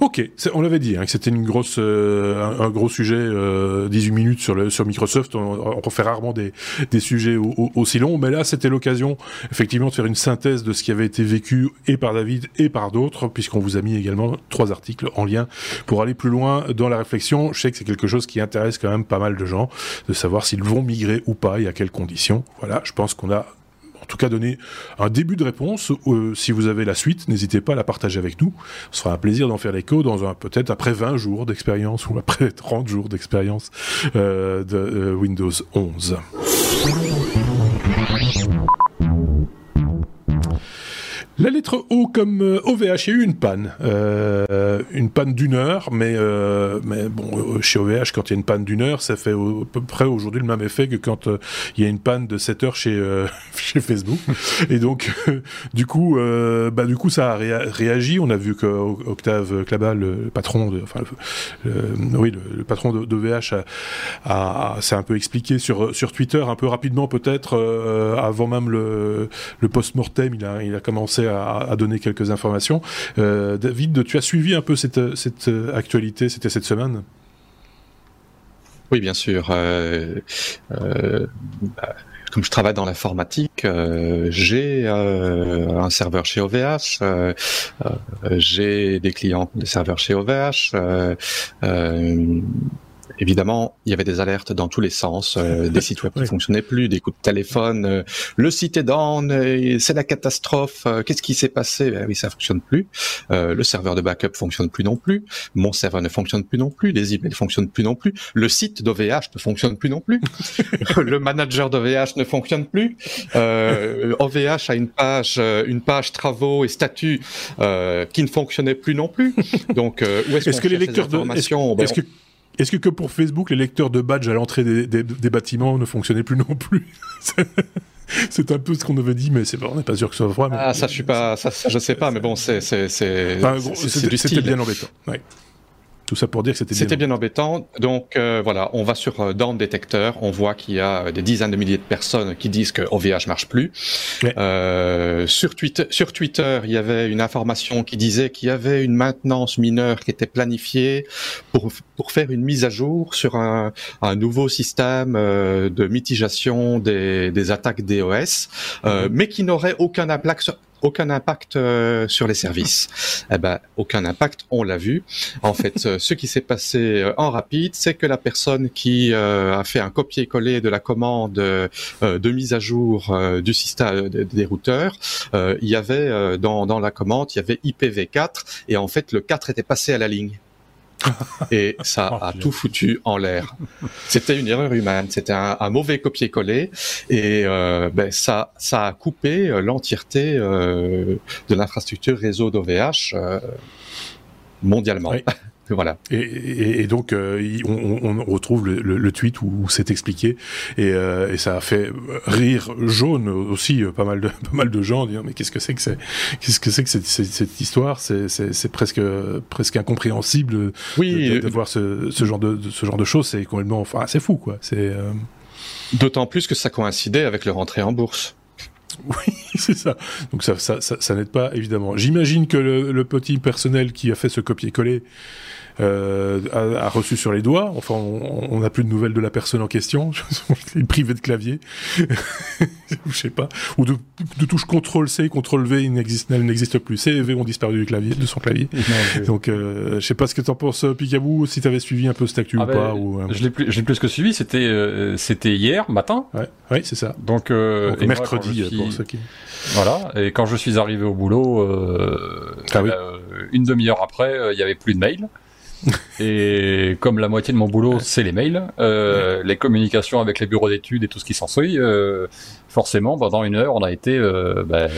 [SPEAKER 1] Ok, on l'avait dit hein, que c'était une grosse, euh, un, gros sujet, euh, 18 minutes sur, Microsoft. On, on fait rarement des, des sujets aussi longs, mais là c'était l'occasion effectivement de faire une synthèse de ce qui avait été vécu et par David et par d'autres, puisqu'on vous a mis également trois articles en lien pour aller plus loin dans la réflexion. Je sais que c'est quelque chose qui intéresse quand même pas mal de gens, de savoir s'ils vont migrer ou pas et à quelles conditions. Voilà, je pense qu'on a tout cas donner un début de réponse. Euh, si vous avez la suite, n'hésitez pas à la partager avec nous. Ce sera un plaisir d'en faire l'écho dans un peut-être après 20 jours d'expérience ou après *laughs* 30 jours d'expérience euh, de euh, Windows 11. La lettre O comme OVH, euh, il y a eu une panne. Euh, une panne d'une heure, mais, euh, mais bon, chez OVH, quand il y a une panne d'une heure, ça fait à peu près aujourd'hui le même effet que quand il y a une panne de 7 heures chez, *laughs* chez Facebook. Et donc, du coup, bah, du coup, ça a réagi. On a vu que Octave Klabal, le patron de, enfin, oui, le, patron d'OVH a, a, s'est un peu expliqué sur, sur Twitter, un peu rapidement peut-être, avant même le, le post-mortem, il a, il a commencé à, donner quelques informations. Euh, David, tu as suivi un peu cette, cette actualité, c'était cette semaine?
[SPEAKER 2] Oui, bien sûr. Euh, euh, bah, comme je travaille dans l'informatique, j'ai un serveur chez OVH, j'ai des clients, des serveurs chez OVH évidemment, il y avait des alertes dans tous les sens, euh, *laughs* des sites web qui fonctionnaient plus, des coups de téléphone, euh, le site est down, euh, c'est la catastrophe, qu'est-ce qui s'est passé? Ben Oui, ça fonctionne plus. le serveur de backup fonctionne plus non plus, mon serveur ne fonctionne plus non plus, les emails ne fonctionnent plus non plus, le site d'OVH ne fonctionne plus non plus, *laughs* le manager d'OVH ne fonctionne plus, OVH a une page, une page travaux et statuts qui ne fonctionnait plus non plus. Donc, où est-ce, est-ce que les lecteurs de,
[SPEAKER 1] est-ce que, que pour Facebook, les lecteurs de badge à l'entrée des, bâtiments ne fonctionnaient plus non plus *laughs* C'est un peu ce qu'on avait dit, mais c'est on n'est pas sûr que ce soit vrai.
[SPEAKER 2] Ah, ça, je suis pas, ça, je sais pas, mais bon, c'est, c'est, c'est,
[SPEAKER 1] c'était bien embêtant. Ouais. Tout ça pour dire que c'était
[SPEAKER 2] C'était bien embêtant. Donc euh, voilà, on va sur euh, Down Detector, on voit qu'il y a des dizaines de milliers de personnes qui disent que OVH marche plus. Euh, sur, Twitter, sur Twitter, il y avait une information qui disait qu'il y avait une maintenance mineure qui était planifiée pour, pour faire une mise à jour sur un, un nouveau système euh, de mitigation des, des attaques DOS, euh, mhm. mais qui n'aurait aucun impact aucun impact euh, sur les services. Eh ben, aucun impact, on l'a vu. En fait, euh, ce qui s'est passé euh, en rapide, c'est que la personne qui a fait un copier-coller de la commande de mise à jour du système des routeurs, il y avait dans, dans la commande, il y avait IPv4 et en fait le 4 était passé à la ligne. *laughs* et ça oh, a tout foutu en l'air. C'était une erreur humaine, c'était un, mauvais copier-coller et euh, ben, ça, ça a coupé euh, l'entièreté euh, de l'infrastructure réseau d'OVH mondialement. Voilà.
[SPEAKER 1] Et, donc euh, on, retrouve le, tweet où, c'est expliqué euh, et, ça a fait rire jaune aussi euh, pas mal de *laughs* pas mal de gens dire mais qu'est-ce que c'est que c'est qu'est-ce que c'est que cette, histoire? C'est presque presque incompréhensible oui, de, voir ce, genre de, ce genre de choses c'est complètement enfin c'est fou quoi c'est
[SPEAKER 2] d'autant plus que ça coïncidait avec le rentrée en bourse. *laughs*
[SPEAKER 1] Oui, c'est ça. Donc ça, ça, n'aide pas, évidemment. J'imagine que le, le, petit personnel qui a fait ce copier-coller euh, a, reçu sur les doigts. Enfin, on n'a plus de nouvelles de la personne en question. *laughs* Il est privé de clavier. *laughs* je sais pas. Ou de, de touche CTRL C, CTRL V, il n'existe, elle n'existe plus. C et V ont disparu du clavier, de son clavier. Donc, euh, je sais pas ce que t'en penses, Picabou, si t'avais suivi un peu cette actu ah ou ben, pas. Ou,
[SPEAKER 3] euh... Je l'ai plus, plus que suivi. C'était, euh, c'était hier matin.
[SPEAKER 1] Ouais, ouais c'est ça.
[SPEAKER 3] Donc, euh,
[SPEAKER 1] Donc mercredi pour ceux qui.
[SPEAKER 3] Voilà. Et quand je suis arrivé au boulot, ah oui. une demi-heure après, il y avait plus de mails. *laughs* et comme la moitié de mon boulot, c'est les mails, euh, les communications avec les bureaux d'études et tout ce qui s'ensuit, euh, forcément, pendant une heure, on a été euh, bah,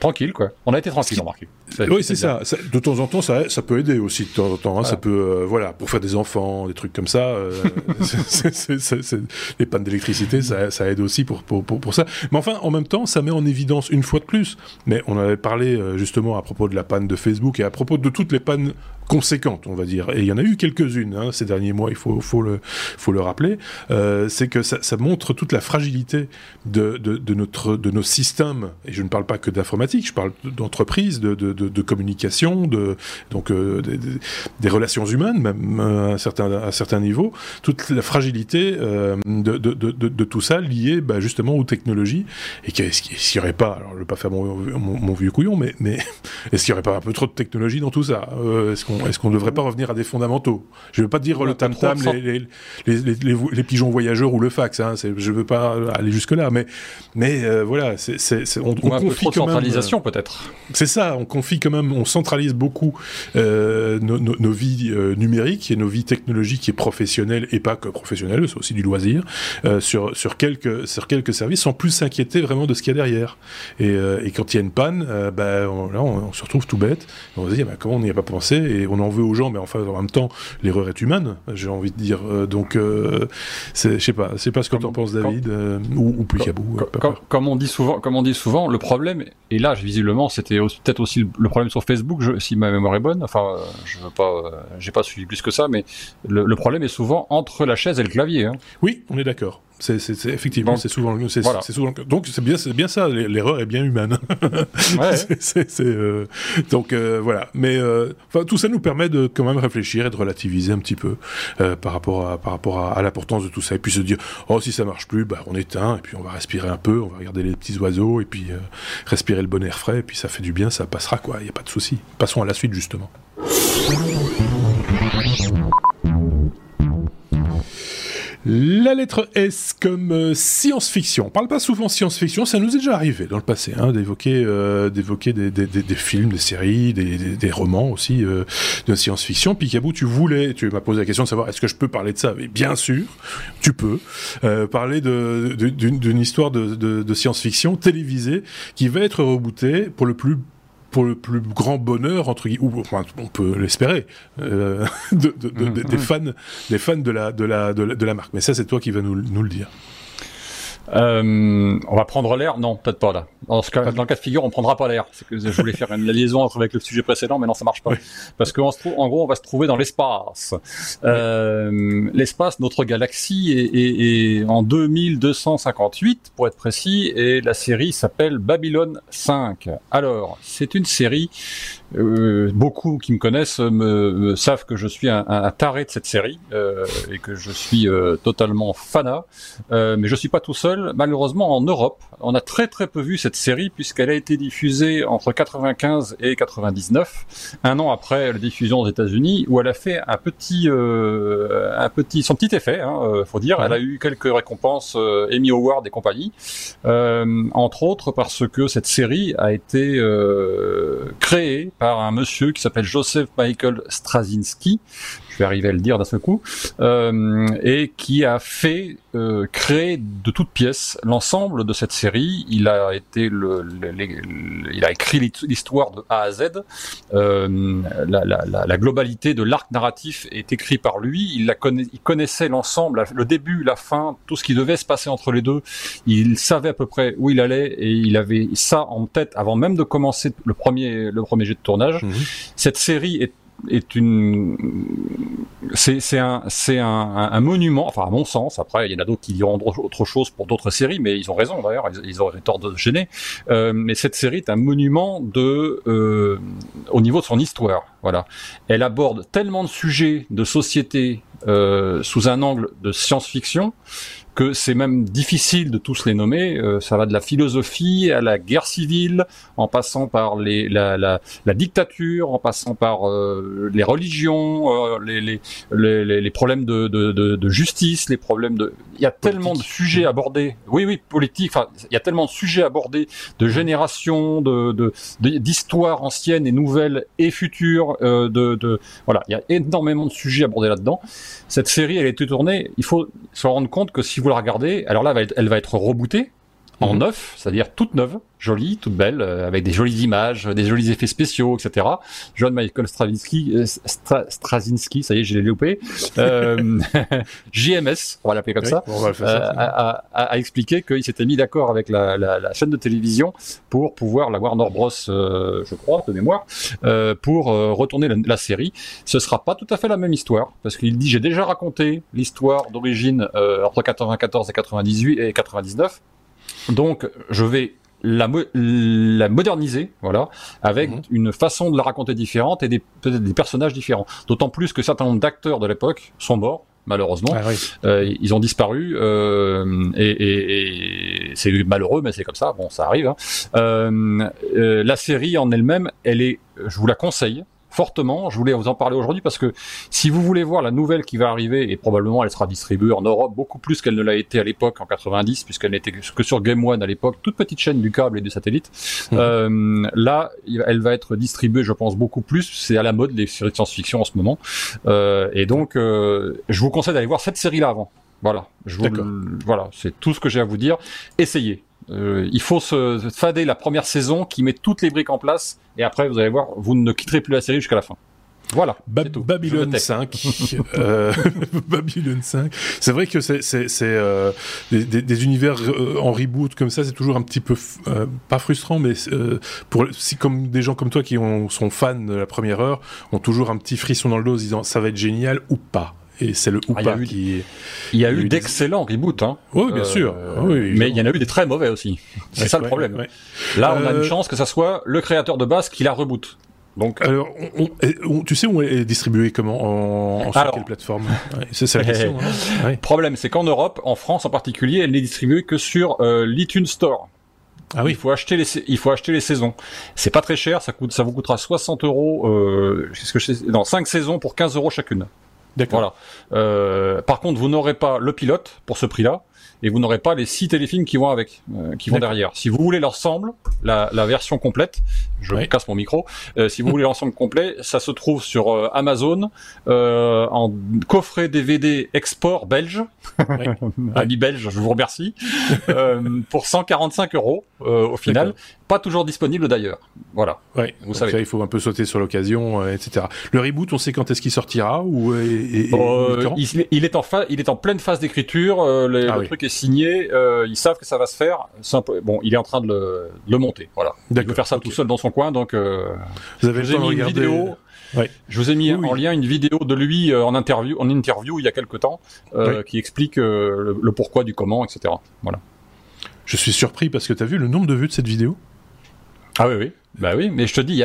[SPEAKER 3] tranquille, quoi. On a été tranquille, remarqué.
[SPEAKER 1] Oui, c'est ça. De temps en temps, ça, ça peut aider aussi de temps en temps. Hein. Ça peut, voilà, pour faire des enfants, des trucs comme ça. *laughs* les pannes d'électricité, ça, ça, aide aussi pour, pour, pour, pour, ça. Mais enfin, en même temps, ça met en évidence une fois de plus. Mais on avait parlé justement à propos de la panne de Facebook et à propos de toutes les pannes conséquentes, on va dire. Et il y en a eu quelques-unes hein, ces derniers mois, il faut, faut, le, faut le rappeler. Euh, c'est que ça, ça, montre toute la fragilité de, de, de, notre, de nos systèmes. Et je ne parle pas que d'informatique, je parle d'entreprise, de, de, de, communication, de, donc, euh, des, relations humaines, même à un certain, à niveau. Toute la fragilité euh, de, de, tout ça lié bah, justement aux technologies. Et est-ce qu'il n'y aurait pas, alors je ne veux pas faire mon, mon, vieux couillon, mais, mais *laughs* est-ce qu'il n'y aurait pas un peu trop de technologie dans tout ça? Euh, est qu'on ne devrait pas revenir à des fondamentaux? Je ne veux pas dire le tam-tam, les, pigeons voyageurs ou le fax, hein, je ne veux pas aller jusque-là, mais, mais euh, voilà,
[SPEAKER 3] on, on confie quand centralisation peut-être.
[SPEAKER 1] C'est ça, on confie quand même, on centralise beaucoup euh, nos, vies euh, numériques et nos vies technologiques et professionnelles, et pas que professionnelles, c'est aussi du loisir, euh, sur, sur, quelques, sur quelques services, sans plus s'inquiéter vraiment de ce qu'il y a derrière. Et, quand il y a une panne, ben, on, là, on, se retrouve tout bête, on se dit, bah, comment on n'y a pas pensé, et on en veut aux gens, mais enfin, en même temps, l'erreur est humaine, j'ai envie de dire. donc, je sais pas, c'est pas ce que tu en penses, David, ou, ou plus
[SPEAKER 3] comme, comme, comme, on dit souvent, comme on dit souvent, le problème, et là, visiblement, c'était peut-être aussi le problème sur Facebook, je, si ma mémoire est bonne. Enfin, euh, je veux pas, euh, j'ai pas suivi plus que ça, mais le, le, problème est souvent entre la chaise et le clavier. Hein.
[SPEAKER 1] Oui, on est d'accord. C'est, effectivement, c'est souvent, c'est, souvent, donc c'est bien, c'est bien ça. L'erreur est bien humaine. *laughs* Ouais. euh, donc euh, voilà. Mais euh, tout ça nous permet de quand même réfléchir et de relativiser un petit peu par rapport à par rapport à, à l'importance de tout ça et puis se dire oh si ça marche plus, bah on éteint et puis on va respirer un peu, on va regarder les petits oiseaux et puis respirer le bon air frais et puis ça fait du bien, ça passera quoi. Il y a pas de souci. Passons à la suite justement. La lettre S comme euh, science-fiction. On parle pas souvent science-fiction, ça nous est déjà arrivé dans le passé, hein, d'évoquer, euh, des, films, des séries, des, romans aussi euh, de science-fiction. Picabou, tu voulais, tu m'as posé la question de savoir est-ce que je peux parler de ça? Bien sûr, tu peux parler d'une, histoire de, de science-fiction télévisée qui va être rebootée pour le plus pour le plus grand bonheur entre ou enfin, on peut l'espérer euh, *laughs* de, de, de, des mmh. fans des fans de la de la de la, marque mais ça c'est toi qui vas nous, nous le dire
[SPEAKER 3] euh, on va prendre l'air Non, peut-être pas là. Dans, ce cas, dans le cas de figure, on prendra pas l'air. C'est que je voulais faire une *laughs* liaison avec le sujet précédent, mais non, ça marche pas. Parce qu'en en gros, on va se trouver dans l'espace. Euh, l'espace, notre galaxie est, est, en 2258, pour être précis, et la série s'appelle Babylone 5. Alors, c'est une série euh, beaucoup qui me connaissent me, savent que je suis un, un, taré de cette série euh, et que je suis euh, totalement fanat. Euh, mais je suis pas tout seul. Malheureusement, en Europe, on a très très peu vu cette série puisqu'elle a été diffusée entre 95 et 99, un an après la diffusion aux États-Unis, où elle a fait un petit, un petit, son petit effet, hein, faut dire. Elle a eu quelques récompenses Emmy Award et compagnie, entre autres parce que cette série a été créée par un monsieur qui s'appelle Joseph Michael Straczynski, arriver à le dire d'un seul coup, euh, et qui a fait euh, créer de toutes pièces l'ensemble de cette série. Il a été le, il a écrit l'histoire de A à Z. Euh, la, la, la, globalité de l'arc narratif est écrit par lui. Il, la connaît, il connaissait l'ensemble, le début, la fin, tout ce qui devait se passer entre les deux. Il savait à peu près où il allait et il avait ça en tête avant même de commencer le premier le premier jet de tournage. Mhm. Cette série est est une c'est un monument enfin à mon sens. Après il y en a d'autres qui diront autre chose pour d'autres séries mais ils ont raison d'ailleurs. Ils, auraient tort de gêner. Euh, mais cette série est un monument de euh, au niveau de son histoire. Voilà. Elle aborde tellement de sujets de société euh, sous un angle de science-fiction que c'est même difficile de tous les nommer. Euh, ça va de la philosophie à la guerre civile, en passant par les, la, la, la dictature, en passant par euh, les religions, euh, les, les, les, les, problèmes de, de, de, de, justice, les problèmes de... Il y a tellement de sujets abordés. Oui, oui, politique. Enfin, il y a tellement de sujets abordés, de générations, de d'histoires anciennes et nouvelles et futures. de, de voilà, il y a énormément de sujets abordés là-dedans. Cette série, elle a été tournée. Il faut se rendre compte que si vous la regardez, alors là, elle va être rebootée en mhm. neuf, c'est-à-dire toute neuve, jolie, toute belle, euh, avec des jolies images, des jolis effets spéciaux, etc. John Michael Straczynski, euh, Straczynski, ça y est, j'ai loupé, euh, *laughs* JMS, on va l'appeler comme ça, euh, a, a, a, expliqué qu'il s'était mis d'accord avec la, la, la, chaîne de télévision pour pouvoir la Warner Bros, euh, je crois, de mémoire, pour retourner la, la, série. Ce sera pas tout à fait la même histoire, parce qu'il dit j'ai déjà raconté l'histoire d'origine entre 94 et 98 et 99 donc, je vais la, la moderniser, voilà, avec mhm. une façon de la raconter différente et peut-être des personnages différents. D'autant plus que certains nombre d'acteurs de l'époque sont morts, malheureusement. Ah euh, ils ont disparu euh, et, et, et c'est malheureux, mais c'est comme ça. Bon, ça arrive. Hein. Euh, euh la série en elle-même, elle est, je vous la conseille fortement. Je voulais vous en parler aujourd'hui parce que si vous voulez voir la nouvelle qui va arriver, et probablement elle sera distribuée en Europe beaucoup plus qu'elle ne l'a été à l'époque en 90, puisqu'elle n'était que sur Game One à l'époque, toute petite chaîne du câble et du satellite. Mmh. Euh, là, elle va être distribuée, je pense, beaucoup plus. C'est à la mode les séries de science-fiction en ce moment. Euh, et donc, euh, je vous conseille d'aller voir cette série-là avant. Voilà, je vous, voilà, c'est tout ce que j'ai à vous dire. Essayez, euh, il faut se fader la première saison qui met toutes les briques en place et après vous allez voir, vous ne quitterez plus la série jusqu'à la fin. Voilà.
[SPEAKER 1] Babylone 5. *laughs* euh, *laughs* Babylone 5. C'est vrai que c'est euh, des, des, des, univers euh, en reboot comme ça, c'est toujours un petit peu euh, pas frustrant, mais pour si comme des gens comme toi qui ont, sont fans de la première heure ont toujours un petit frisson dans le dos, disant ça va être génial ou pas et c'est le ou ah, pas qui.
[SPEAKER 3] Il y a eu, d'excellents reboots, hein.
[SPEAKER 1] Oui, bien sûr.
[SPEAKER 3] Ah mais il y en a eu des très mauvais aussi. C'est ça le problème. Là, on a une euh, chance que ça soit le créateur de base qui la reboot.
[SPEAKER 1] Donc, alors, tu sais où elle est distribuée comment en, sur quelle plateforme? C'est la question.
[SPEAKER 3] hein *laughs* Problème, c'est qu'en Europe, en France en particulier, elle n'est distribuée que sur euh, l'iTunes Store. Ah oui. Il faut acheter les, il faut acheter les saisons. C'est pas très cher, ça coûte, ça vous coûtera 60 euros, euh, ce que je dans 5 saisons pour 15 euros chacune. Voilà. Euh, par contre, vous n'aurez pas le pilote pour ce prix-là et vous n'aurez pas les six téléfilms qui vont avec, euh, qui vont derrière. Si vous voulez l'ensemble, la, la version complète, je casse mon micro. Euh, si vous voulez l'ensemble complet, ça se trouve sur Amazon euh, en coffret DVD export belge, oui. *laughs* ami belge, je vous remercie, *laughs* pour 145 euros au final. Pas toujours disponible d'ailleurs. Voilà.
[SPEAKER 1] Ouais. Vous savez. Ça, il faut un peu sauter sur l'occasion, etc. Le reboot, on sait quand est-ce qu'il sortira ou et,
[SPEAKER 3] il, il, est en il est en pleine phase d'écriture. le ah truc est signé. ils savent que ça va se faire. Bon, il est en train de le, de le monter. Voilà. Il veut faire ça tout seul dans son coin, donc euh, vous avez je vous ai mis une vidéo. Je vous ai mis en lien une vidéo de lui euh, en interview, en interview il y a quelque temps, euh, qui explique le, pourquoi du comment, etc. Voilà.
[SPEAKER 1] Je suis surpris parce que tu as vu le nombre de vues de cette vidéo?
[SPEAKER 3] Ah oui, oui. Bah oui, mais je te dis,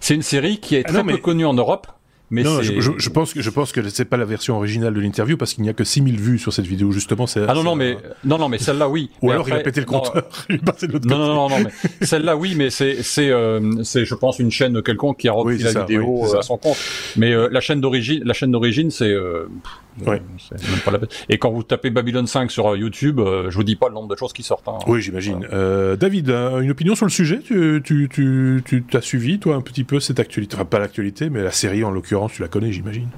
[SPEAKER 3] c'est une série qui est ah très peu connue en Europe. Mais
[SPEAKER 1] non, je, je, je, pense que je pense que c'est pas la version originale de l'interview parce qu'il n'y a que 6000 vues sur cette vidéo justement.
[SPEAKER 3] Ah non non mais non non mais celle-là oui. *laughs*
[SPEAKER 1] Ou alors il a pété le compteur. *laughs*
[SPEAKER 3] Non, non, non non mais *laughs* celle-là oui mais c'est c'est euh, c'est je pense une chaîne quelconque qui a repris la vidéo euh, à son compte. Mais euh, la chaîne d'origine la chaîne d'origine c'est Ouais. Et quand vous tapez Babylon 5 sur euh, YouTube, euh, je vous dis pas le nombre de choses qui sortent. Hein.
[SPEAKER 1] Oui, j'imagine. Euh, David, une opinion sur le sujet? Tu tu tu tu t'as suivi toi un petit peu cette actualité, enfin pas l'actualité, mais la série en l'occurrence, tu la connais, j'imagine.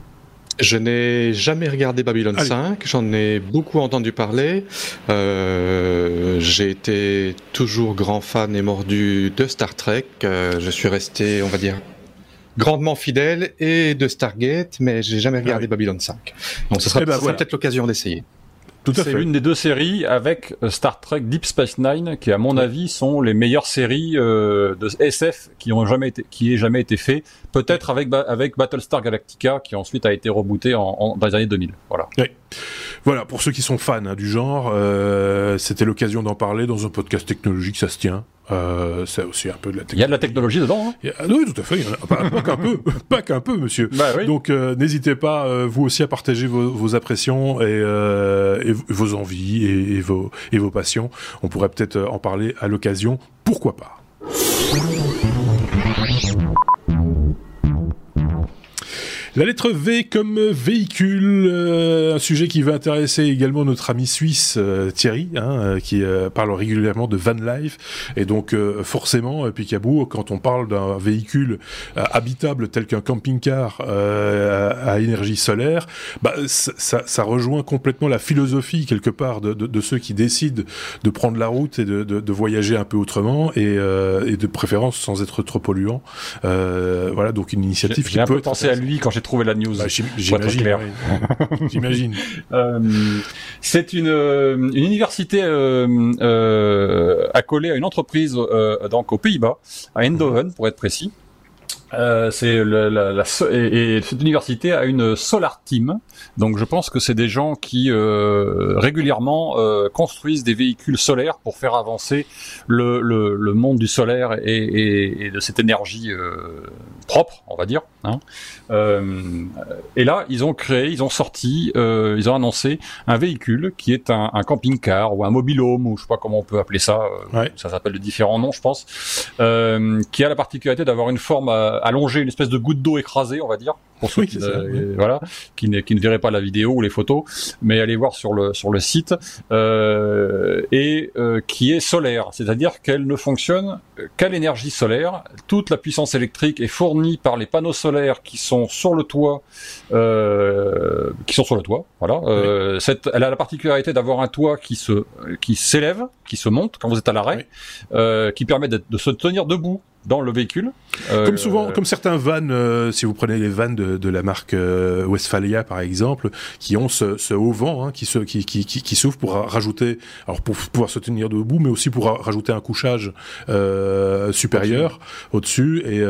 [SPEAKER 2] Je n'ai jamais regardé Babylon 5, j'en ai beaucoup entendu parler. Euh, j'ai été toujours grand fan et mordu de Star Trek. Euh, je suis resté, on va dire, grandement fidèle et de Stargate, mais j'ai jamais regardé ah Babylon 5. Donc ce sera, eh ben, peut-être l'occasion d'essayer.
[SPEAKER 3] Tout à fait. C'est l'une des deux séries avec euh, Star Trek Deep Space Nine, qui à mon avis sont les meilleures séries euh, de SF qui ont jamais été, qui aient jamais été fait. Peut-être avec avec Battlestar Galactica, qui ensuite a été rebooté en, en, dans les années 2000. Voilà.
[SPEAKER 1] Oui. Voilà, pour ceux qui sont fans hein, du genre, euh, c'était l'occasion d'en parler dans un podcast technologique, ça se tient. Euh, c'est aussi un peu de la
[SPEAKER 3] technologie. Il y a de la technologie dedans. Hein
[SPEAKER 1] a, oui, tout à fait. pas, pas qu'un peu, *laughs* pas qu'un peu, monsieur. Bah, oui. Donc, euh, n'hésitez pas, euh, vous aussi, à partager vos, vos impressions et, et, vos envies et, et, vos, et vos passions. On pourrait peut-être en parler à l'occasion. Pourquoi pas? La lettre V comme véhicule, euh, un sujet qui va intéresser également notre ami suisse euh, Thierry, hein, euh, qui parle régulièrement de van life. Et donc forcément, Picaboo, quand on parle d'un véhicule habitable tel qu'un camping-car à, énergie solaire, bah, ça, ça, rejoint complètement la philosophie quelque part de, de, de, ceux qui décident de prendre la route et de, de voyager un peu autrement et, et, de préférence sans être trop polluant. voilà, donc une initiative qui
[SPEAKER 3] peut. J'ai un peu pensé à lui quand j'ai trouvé la news. Bah,
[SPEAKER 1] J'imagine. *laughs* J'imagine. *laughs*
[SPEAKER 3] Euh, c'est une, euh, une université euh, accolée à une entreprise donc aux Pays-Bas, à Eindhoven pour être précis. Euh, c'est la, la, et, et, cette université a une solar team, donc je pense que c'est des gens qui euh, régulièrement euh, construisent des véhicules solaires pour faire avancer le, le, le monde du solaire et, et de cette énergie propre, on va dire. Hein. Euh, et là, ils ont créé, ils ont sorti, ils ont annoncé un véhicule qui est un, un camping-car ou un mobilhome ou je sais pas comment on peut appeler ça. Ça s'appelle de différents noms, je pense, qui a la particularité d'avoir une forme allonger une espèce de goutte d'eau écrasée, on va dire, pour ceux qui, ne, voilà, qui, ne, qui ne verraient pas la vidéo ou les photos, mais allez voir sur le sur le site euh, et euh, qui est solaire, c'est-à-dire qu'elle ne fonctionne qu'à l'énergie solaire. Toute la puissance électrique est fournie par les panneaux solaires qui sont sur le toit, euh, qui sont sur le toit. Voilà. Euh, cette, elle a la particularité d'avoir un toit qui se qui s'élève, qui se monte quand vous êtes à l'arrêt, euh, qui permet de se tenir debout dans le véhicule.
[SPEAKER 1] Euh, comme souvent, comme certains vannes, euh, si vous prenez les vannes de, de la marque euh, Westphalia par exemple, qui ont ce, ce haut vent, hein, qui se, qui, qui, qui, qui s'ouvre pour rajouter, alors pour pouvoir se tenir debout, mais aussi pour rajouter un couchage supérieur au-dessus. et,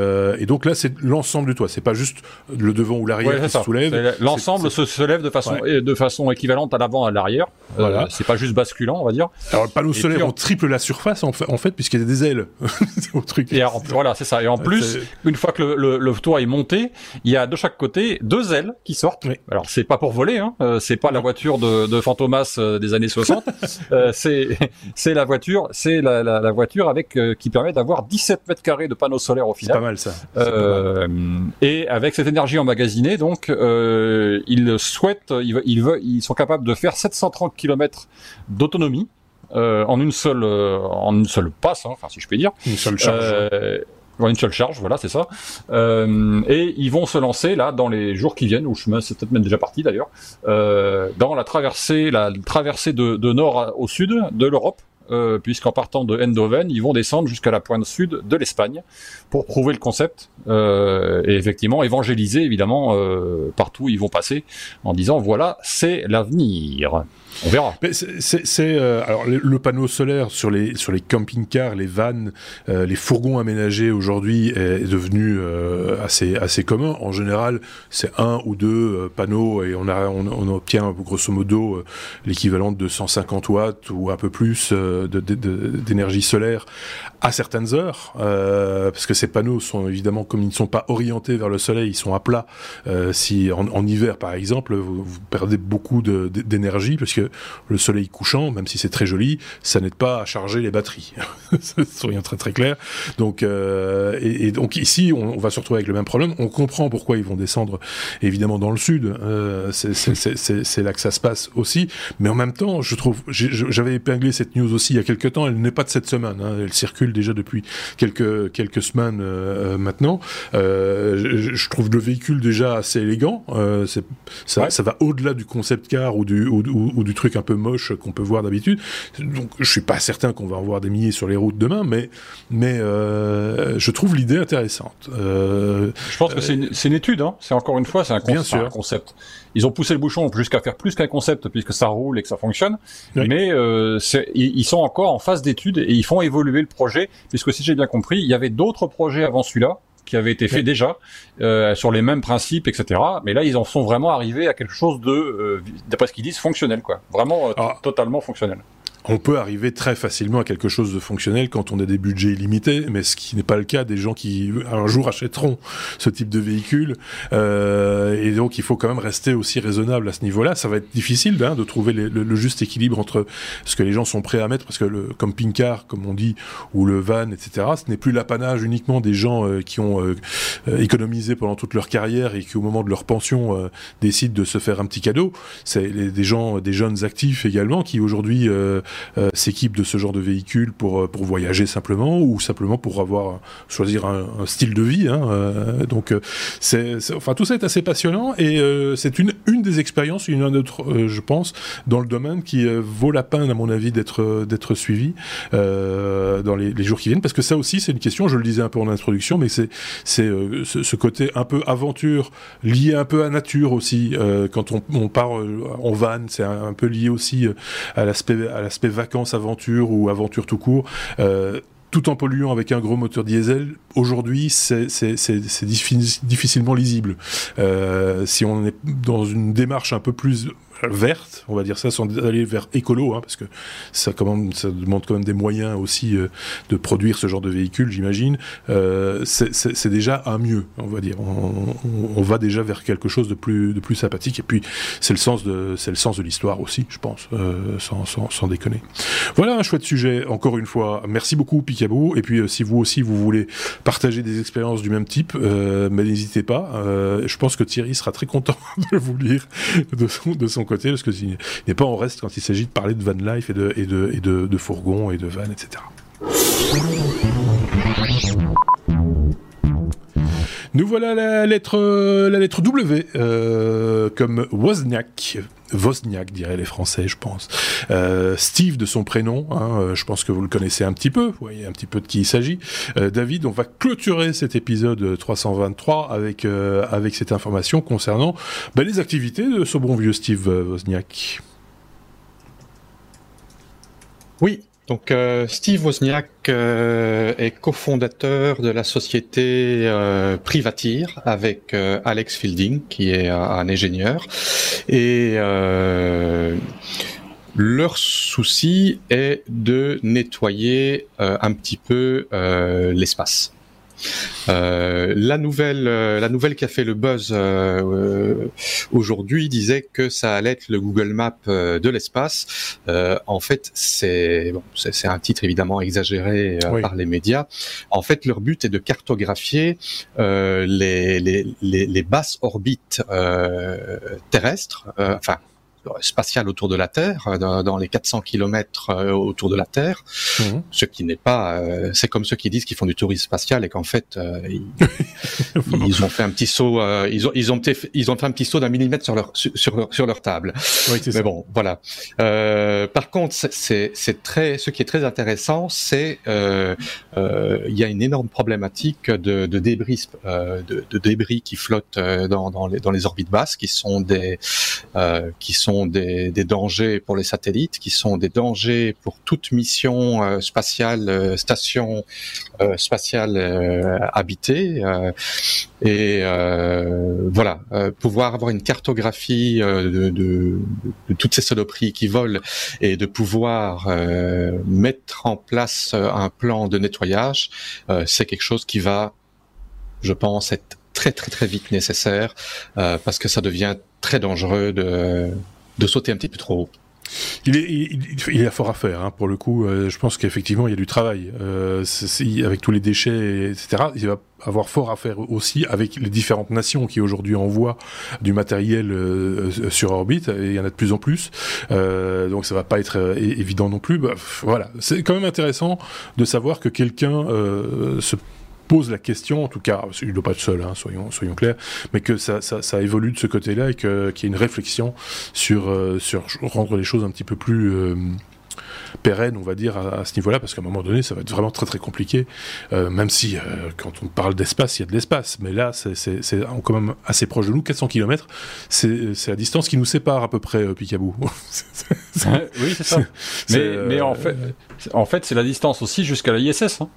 [SPEAKER 1] et, donc là, c'est l'ensemble du toit. C'est pas juste le devant ou l'arrière qui se soulève.
[SPEAKER 3] L'ensemble se, se lève de façon de façon équivalente à l'avant et à l'arrière. Voilà. c'est pas juste basculant, on va dire.
[SPEAKER 1] Alors le panneau solaire, on triple la surface en fait, en fait puisqu'il y a des ailes *laughs* au truc.
[SPEAKER 3] Et voilà, c'est ça. Et en plus, une fois que le, le, toit est monté, il y a de chaque côté deux ailes qui sortent. Alors c'est pas pour voler, hein. Euh, c'est pas la voiture de, de Fantomas euh, des années 60. *laughs* euh, c'est c'est la voiture, c'est la, la, la, voiture avec euh, qui permet d'avoir 17 mètres carrés de panneaux solaires au final.
[SPEAKER 1] C'est pas mal ça.
[SPEAKER 3] Et avec cette énergie emmagasinée, donc ils souhaitent, ils, ils, veulent, ils sont capables de faire 730 km d'autonomie. Euh, en une seule euh, en une seule passe, hein, enfin si je puis dire.
[SPEAKER 1] Une seule charge.
[SPEAKER 3] Euh, une seule charge, voilà, c'est ça. Euh, et ils vont se lancer là dans les jours qui viennent, ou je c'est peut-être même déjà parti d'ailleurs, euh, dans la traversée, la traversée de, de nord au sud de l'Europe. Euh, puisqu'en partant de Eindhoven, ils vont descendre jusqu'à la pointe sud de l'Espagne pour prouver le concept euh, et effectivement évangéliser évidemment euh, partout où ils vont passer en disant voilà c'est l'avenir. On verra.
[SPEAKER 1] C'est le, panneau solaire sur les camping-cars, les vannes, les fourgons aménagés aujourd'hui est, devenu assez assez commun. En général, c'est un ou deux panneaux et on, on obtient grosso modo l'équivalent de 150 watts ou un peu plus d'énergie solaire à certaines heures, parce que ces panneaux sont évidemment comme ils ne sont pas orientés vers le soleil, ils sont à plat. si en, hiver par exemple, vous, perdez beaucoup d'énergie parce que le soleil couchant, même si c'est très joli, ça n'aide pas à charger les batteries. *laughs* Soyons très très clair. Donc, euh, et, donc ici, on, va se retrouver avec le même problème. On comprend pourquoi ils vont descendre évidemment dans le sud. Euh, c'est là que ça se passe aussi. Mais en même temps, je trouve, j'avais épinglé cette news aussi il y a quelques temps. Elle n'est pas de cette semaine. Hein. Elle circule déjà depuis quelques quelques semaines euh, maintenant. Je, je, trouve le véhicule déjà assez élégant. ça, ça va au-delà du concept car ou du, ou, ou du truc un peu moche qu'on peut voir d'habitude. Donc je suis pas certain qu'on va en voir des milliers sur les routes demain, mais mais euh, je trouve l'idée intéressante. Euh,
[SPEAKER 3] je pense que c'est une, une, étude. Hein. C'est encore une fois, c'est un, un, concept. Ils ont poussé le bouchon jusqu'à faire plus qu'un concept puisque ça roule et que ça fonctionne. Mais euh, ils sont encore en phase d'étude et ils font évoluer le projet puisque si j'ai bien compris, il y avait d'autres projets avant celui-là qui avait été fait déjà euh, sur les mêmes principes, etc. Mais là, ils en sont vraiment arrivés à quelque chose de, euh, d'après ce qu'ils disent, fonctionnel, quoi. Vraiment euh, totalement fonctionnel.
[SPEAKER 1] On peut arriver très facilement à quelque chose de fonctionnel quand on a des budgets illimités, mais ce qui n'est pas le cas des gens qui un jour achèteront ce type de véhicule. Euh, et donc il faut quand même rester aussi raisonnable à ce niveau-là. Ça va être difficile hein, de trouver le, juste équilibre entre ce que les gens sont prêts à mettre, parce que le camping-car, comme on dit, ou le van, etc., ce n'est plus l'apanage uniquement des gens euh, qui ont euh, économisé pendant toute leur carrière et qui au moment de leur pension décident de se faire un petit cadeau. C'est des gens, des jeunes actifs également qui aujourd'hui euh, s'équipent de ce genre de véhicule pour, euh, pour voyager simplement ou simplement pour avoir choisir un, style de vie. Hein, euh, donc c'est, enfin tout ça est assez passionnant et c'est une, une des expériences, une autre, je pense, dans le domaine qui vaut la peine à mon avis d'être d'être suivi dans les, les, jours qui viennent parce que ça aussi c'est une question. Je le disais un peu en introduction, mais c'est c'est ce, ce, côté un peu aventure lié un peu à nature aussi. quand on, on part en van, c'est un, un, peu lié aussi à l'aspect à vacances, aventure ou aventure tout court, euh, tout en polluant avec un gros moteur diesel, aujourd'hui, c'est difficilement lisible. Euh, si on est dans une démarche un peu plus verte, on va dire ça, sans aller vers écolo, hein, parce que ça, ça demande quand même des moyens aussi euh, de produire ce genre de véhicule, j'imagine. Euh, c'est déjà un mieux, on va dire. On, on, va déjà vers quelque chose de plus, de plus sympathique. Et puis, c'est le sens de, le sens de l'histoire aussi, je pense, euh, sans, sans, sans, déconner. Voilà un chouette sujet. Encore une fois, merci beaucoup Picaboo. Et puis, euh, si vous aussi vous voulez partager des expériences du même type, euh, mais n'hésitez pas. je pense que Thierry sera très content *laughs* de vous lire de son, de son côté parce qu'il n'est pas en reste quand il s'agit de parler de van life et de, et de, et de, de et de van, etc. Nous voilà la lettre, la lettre W, euh, comme Wozniak. Wozniak, diraient les Français, je pense. Euh, Steve de son prénom, hein, euh, je pense que vous le connaissez un petit peu, vous voyez un petit peu de qui il s'agit. David, on va clôturer cet épisode 323 avec, avec cette information concernant ben, les activités de ce bon vieux Steve Wozniak.
[SPEAKER 2] Oui, donc euh, Steve Wozniak euh, est cofondateur de la société euh, Privateer avec euh, Alex Fielding qui est un ingénieur et leur souci est de nettoyer un petit peu l'espace. Euh, la nouvelle, euh, la nouvelle qui a fait le buzz euh, aujourd'hui disait que ça allait être le Google Map de l'espace. en fait, c'est bon, c'est un titre évidemment exagéré par les médias. En fait, leur but est de cartographier les, les, les, les, basses orbites terrestres, enfin spatiale autour de la Terre, euh, dans, les 400 kilomètres euh, autour de la Terre, mhm. ce qui n'est pas, euh, c'est comme ceux qui disent qu'ils font du tourisme spatial et qu'en fait *laughs* ils, ont fait un petit saut, ils ont ils ont ils ont fait un petit saut d'un millimètre sur leur sur leur, sur leur table. Mais bon, voilà. par contre, c'est c'est très, ce qui est très intéressant, c'est il y a une énorme problématique de, de débris de, de, débris qui flottent dans dans les dans les orbites basses, qui sont des qui sont des, dangers pour les satellites, qui sont des dangers pour toute mission euh, spatiale, euh, station euh, spatiale habitée. et voilà, pouvoir avoir une cartographie de, toutes ces saloperies qui volent et de pouvoir mettre en place un plan de nettoyage, c'est quelque chose qui va, je pense, être très très très vite nécessaire parce que ça devient très dangereux de, de sauter un petit peu trop haut.
[SPEAKER 1] Il, est, il, y a fort à faire, hein, pour le coup. Euh, je pense qu'effectivement, il y a du travail. Euh, avec tous les déchets, etc., il va avoir fort à faire aussi avec les différentes nations qui aujourd'hui envoient du matériel euh, sur orbite. Il y en a de plus en plus. donc ça va pas être évident non plus. Voilà. C'est quand même intéressant de savoir que quelqu'un se pose la question, en tout cas, il ne doit pas être seul, hein, soyons, soyons clairs, mais que ça, ça, évolue de ce côté-là et qu'il y ait une réflexion sur, euh, sur rendre les choses un petit peu plus euh, pérennes, on va dire, à, ce niveau-là, parce qu'à un moment donné, ça va être vraiment très très compliqué, euh, même si quand on parle d'espace, il y a de l'espace, mais là, c'est quand même assez proche de nous, 400 km, c'est la distance qui nous sépare à peu près, Picabou. *laughs*
[SPEAKER 3] oui, c'est ça. Mais, mais, en fait, en fait c'est la distance aussi jusqu'à la ISS. Hein.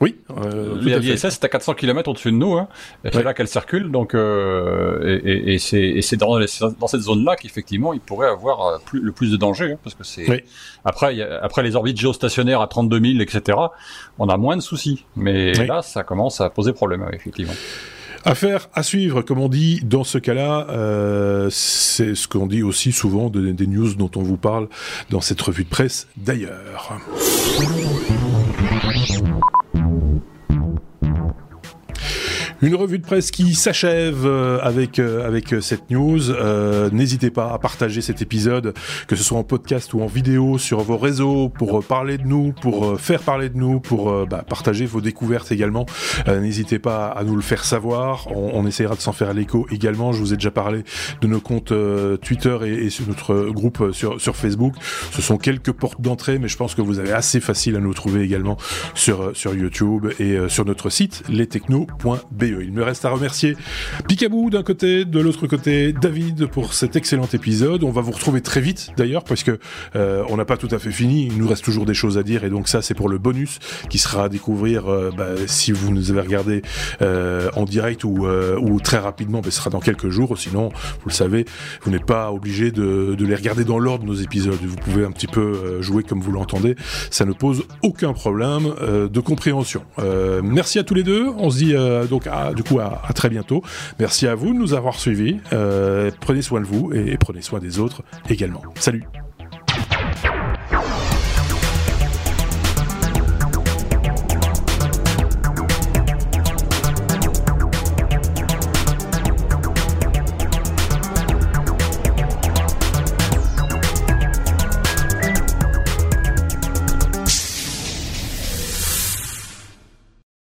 [SPEAKER 1] Oui.
[SPEAKER 3] Euh, L'ISS est à 400 km au-dessus de nous. Hein. C'est là qu'elle circule. Donc, euh, et, et c'est dans, dans, cette zone-là qu'effectivement, il pourrait avoir euh, plus, le plus de danger. Hein, parce que c'est après, après les orbites géostationnaires à 32 000, etc. On a moins de soucis. Mais là, ça commence à poser problème, effectivement.
[SPEAKER 1] Affaire à suivre, comme on dit dans ce cas-là, euh, c'est ce qu'on dit aussi souvent des news dont on vous parle dans cette revue de presse d'ailleurs. Une revue de presse qui s'achève euh, avec euh, avec euh, cette news. N'hésitez pas à partager cet épisode, que ce soit en podcast ou en vidéo, sur vos réseaux pour parler de nous, pour faire parler de nous, pour bah, partager vos découvertes également. N'hésitez pas à nous le faire savoir. On, on essaiera de s'en faire l'écho également. Je vous ai déjà parlé de nos comptes Twitter et, sur notre groupe sur sur Facebook. Ce sont quelques portes d'entrée, mais je pense que vous avez assez facile à nous trouver également sur sur YouTube et sur notre site Il me reste à remercier Picabou d'un côté, de l'autre côté David pour cet excellent épisode. On va vous retrouver très vite d'ailleurs parce que euh, on n'a pas tout à fait fini. Il nous reste toujours des choses à dire et donc ça c'est pour le bonus qui sera à découvrir euh, bah, si vous nous avez regardé euh, en direct ou, très rapidement. Bah, ce sera dans quelques jours. Sinon, vous le savez, vous n'êtes pas obligé de, de, les regarder dans l'ordre nos épisodes. Vous pouvez un petit peu jouer comme vous l'entendez. Ça ne pose aucun problème de compréhension. merci à tous les deux. On se dit donc à du coup, à, très bientôt. Merci à vous de nous avoir suivis. Euh, prenez soin de vous et prenez soin des autres également. Salut.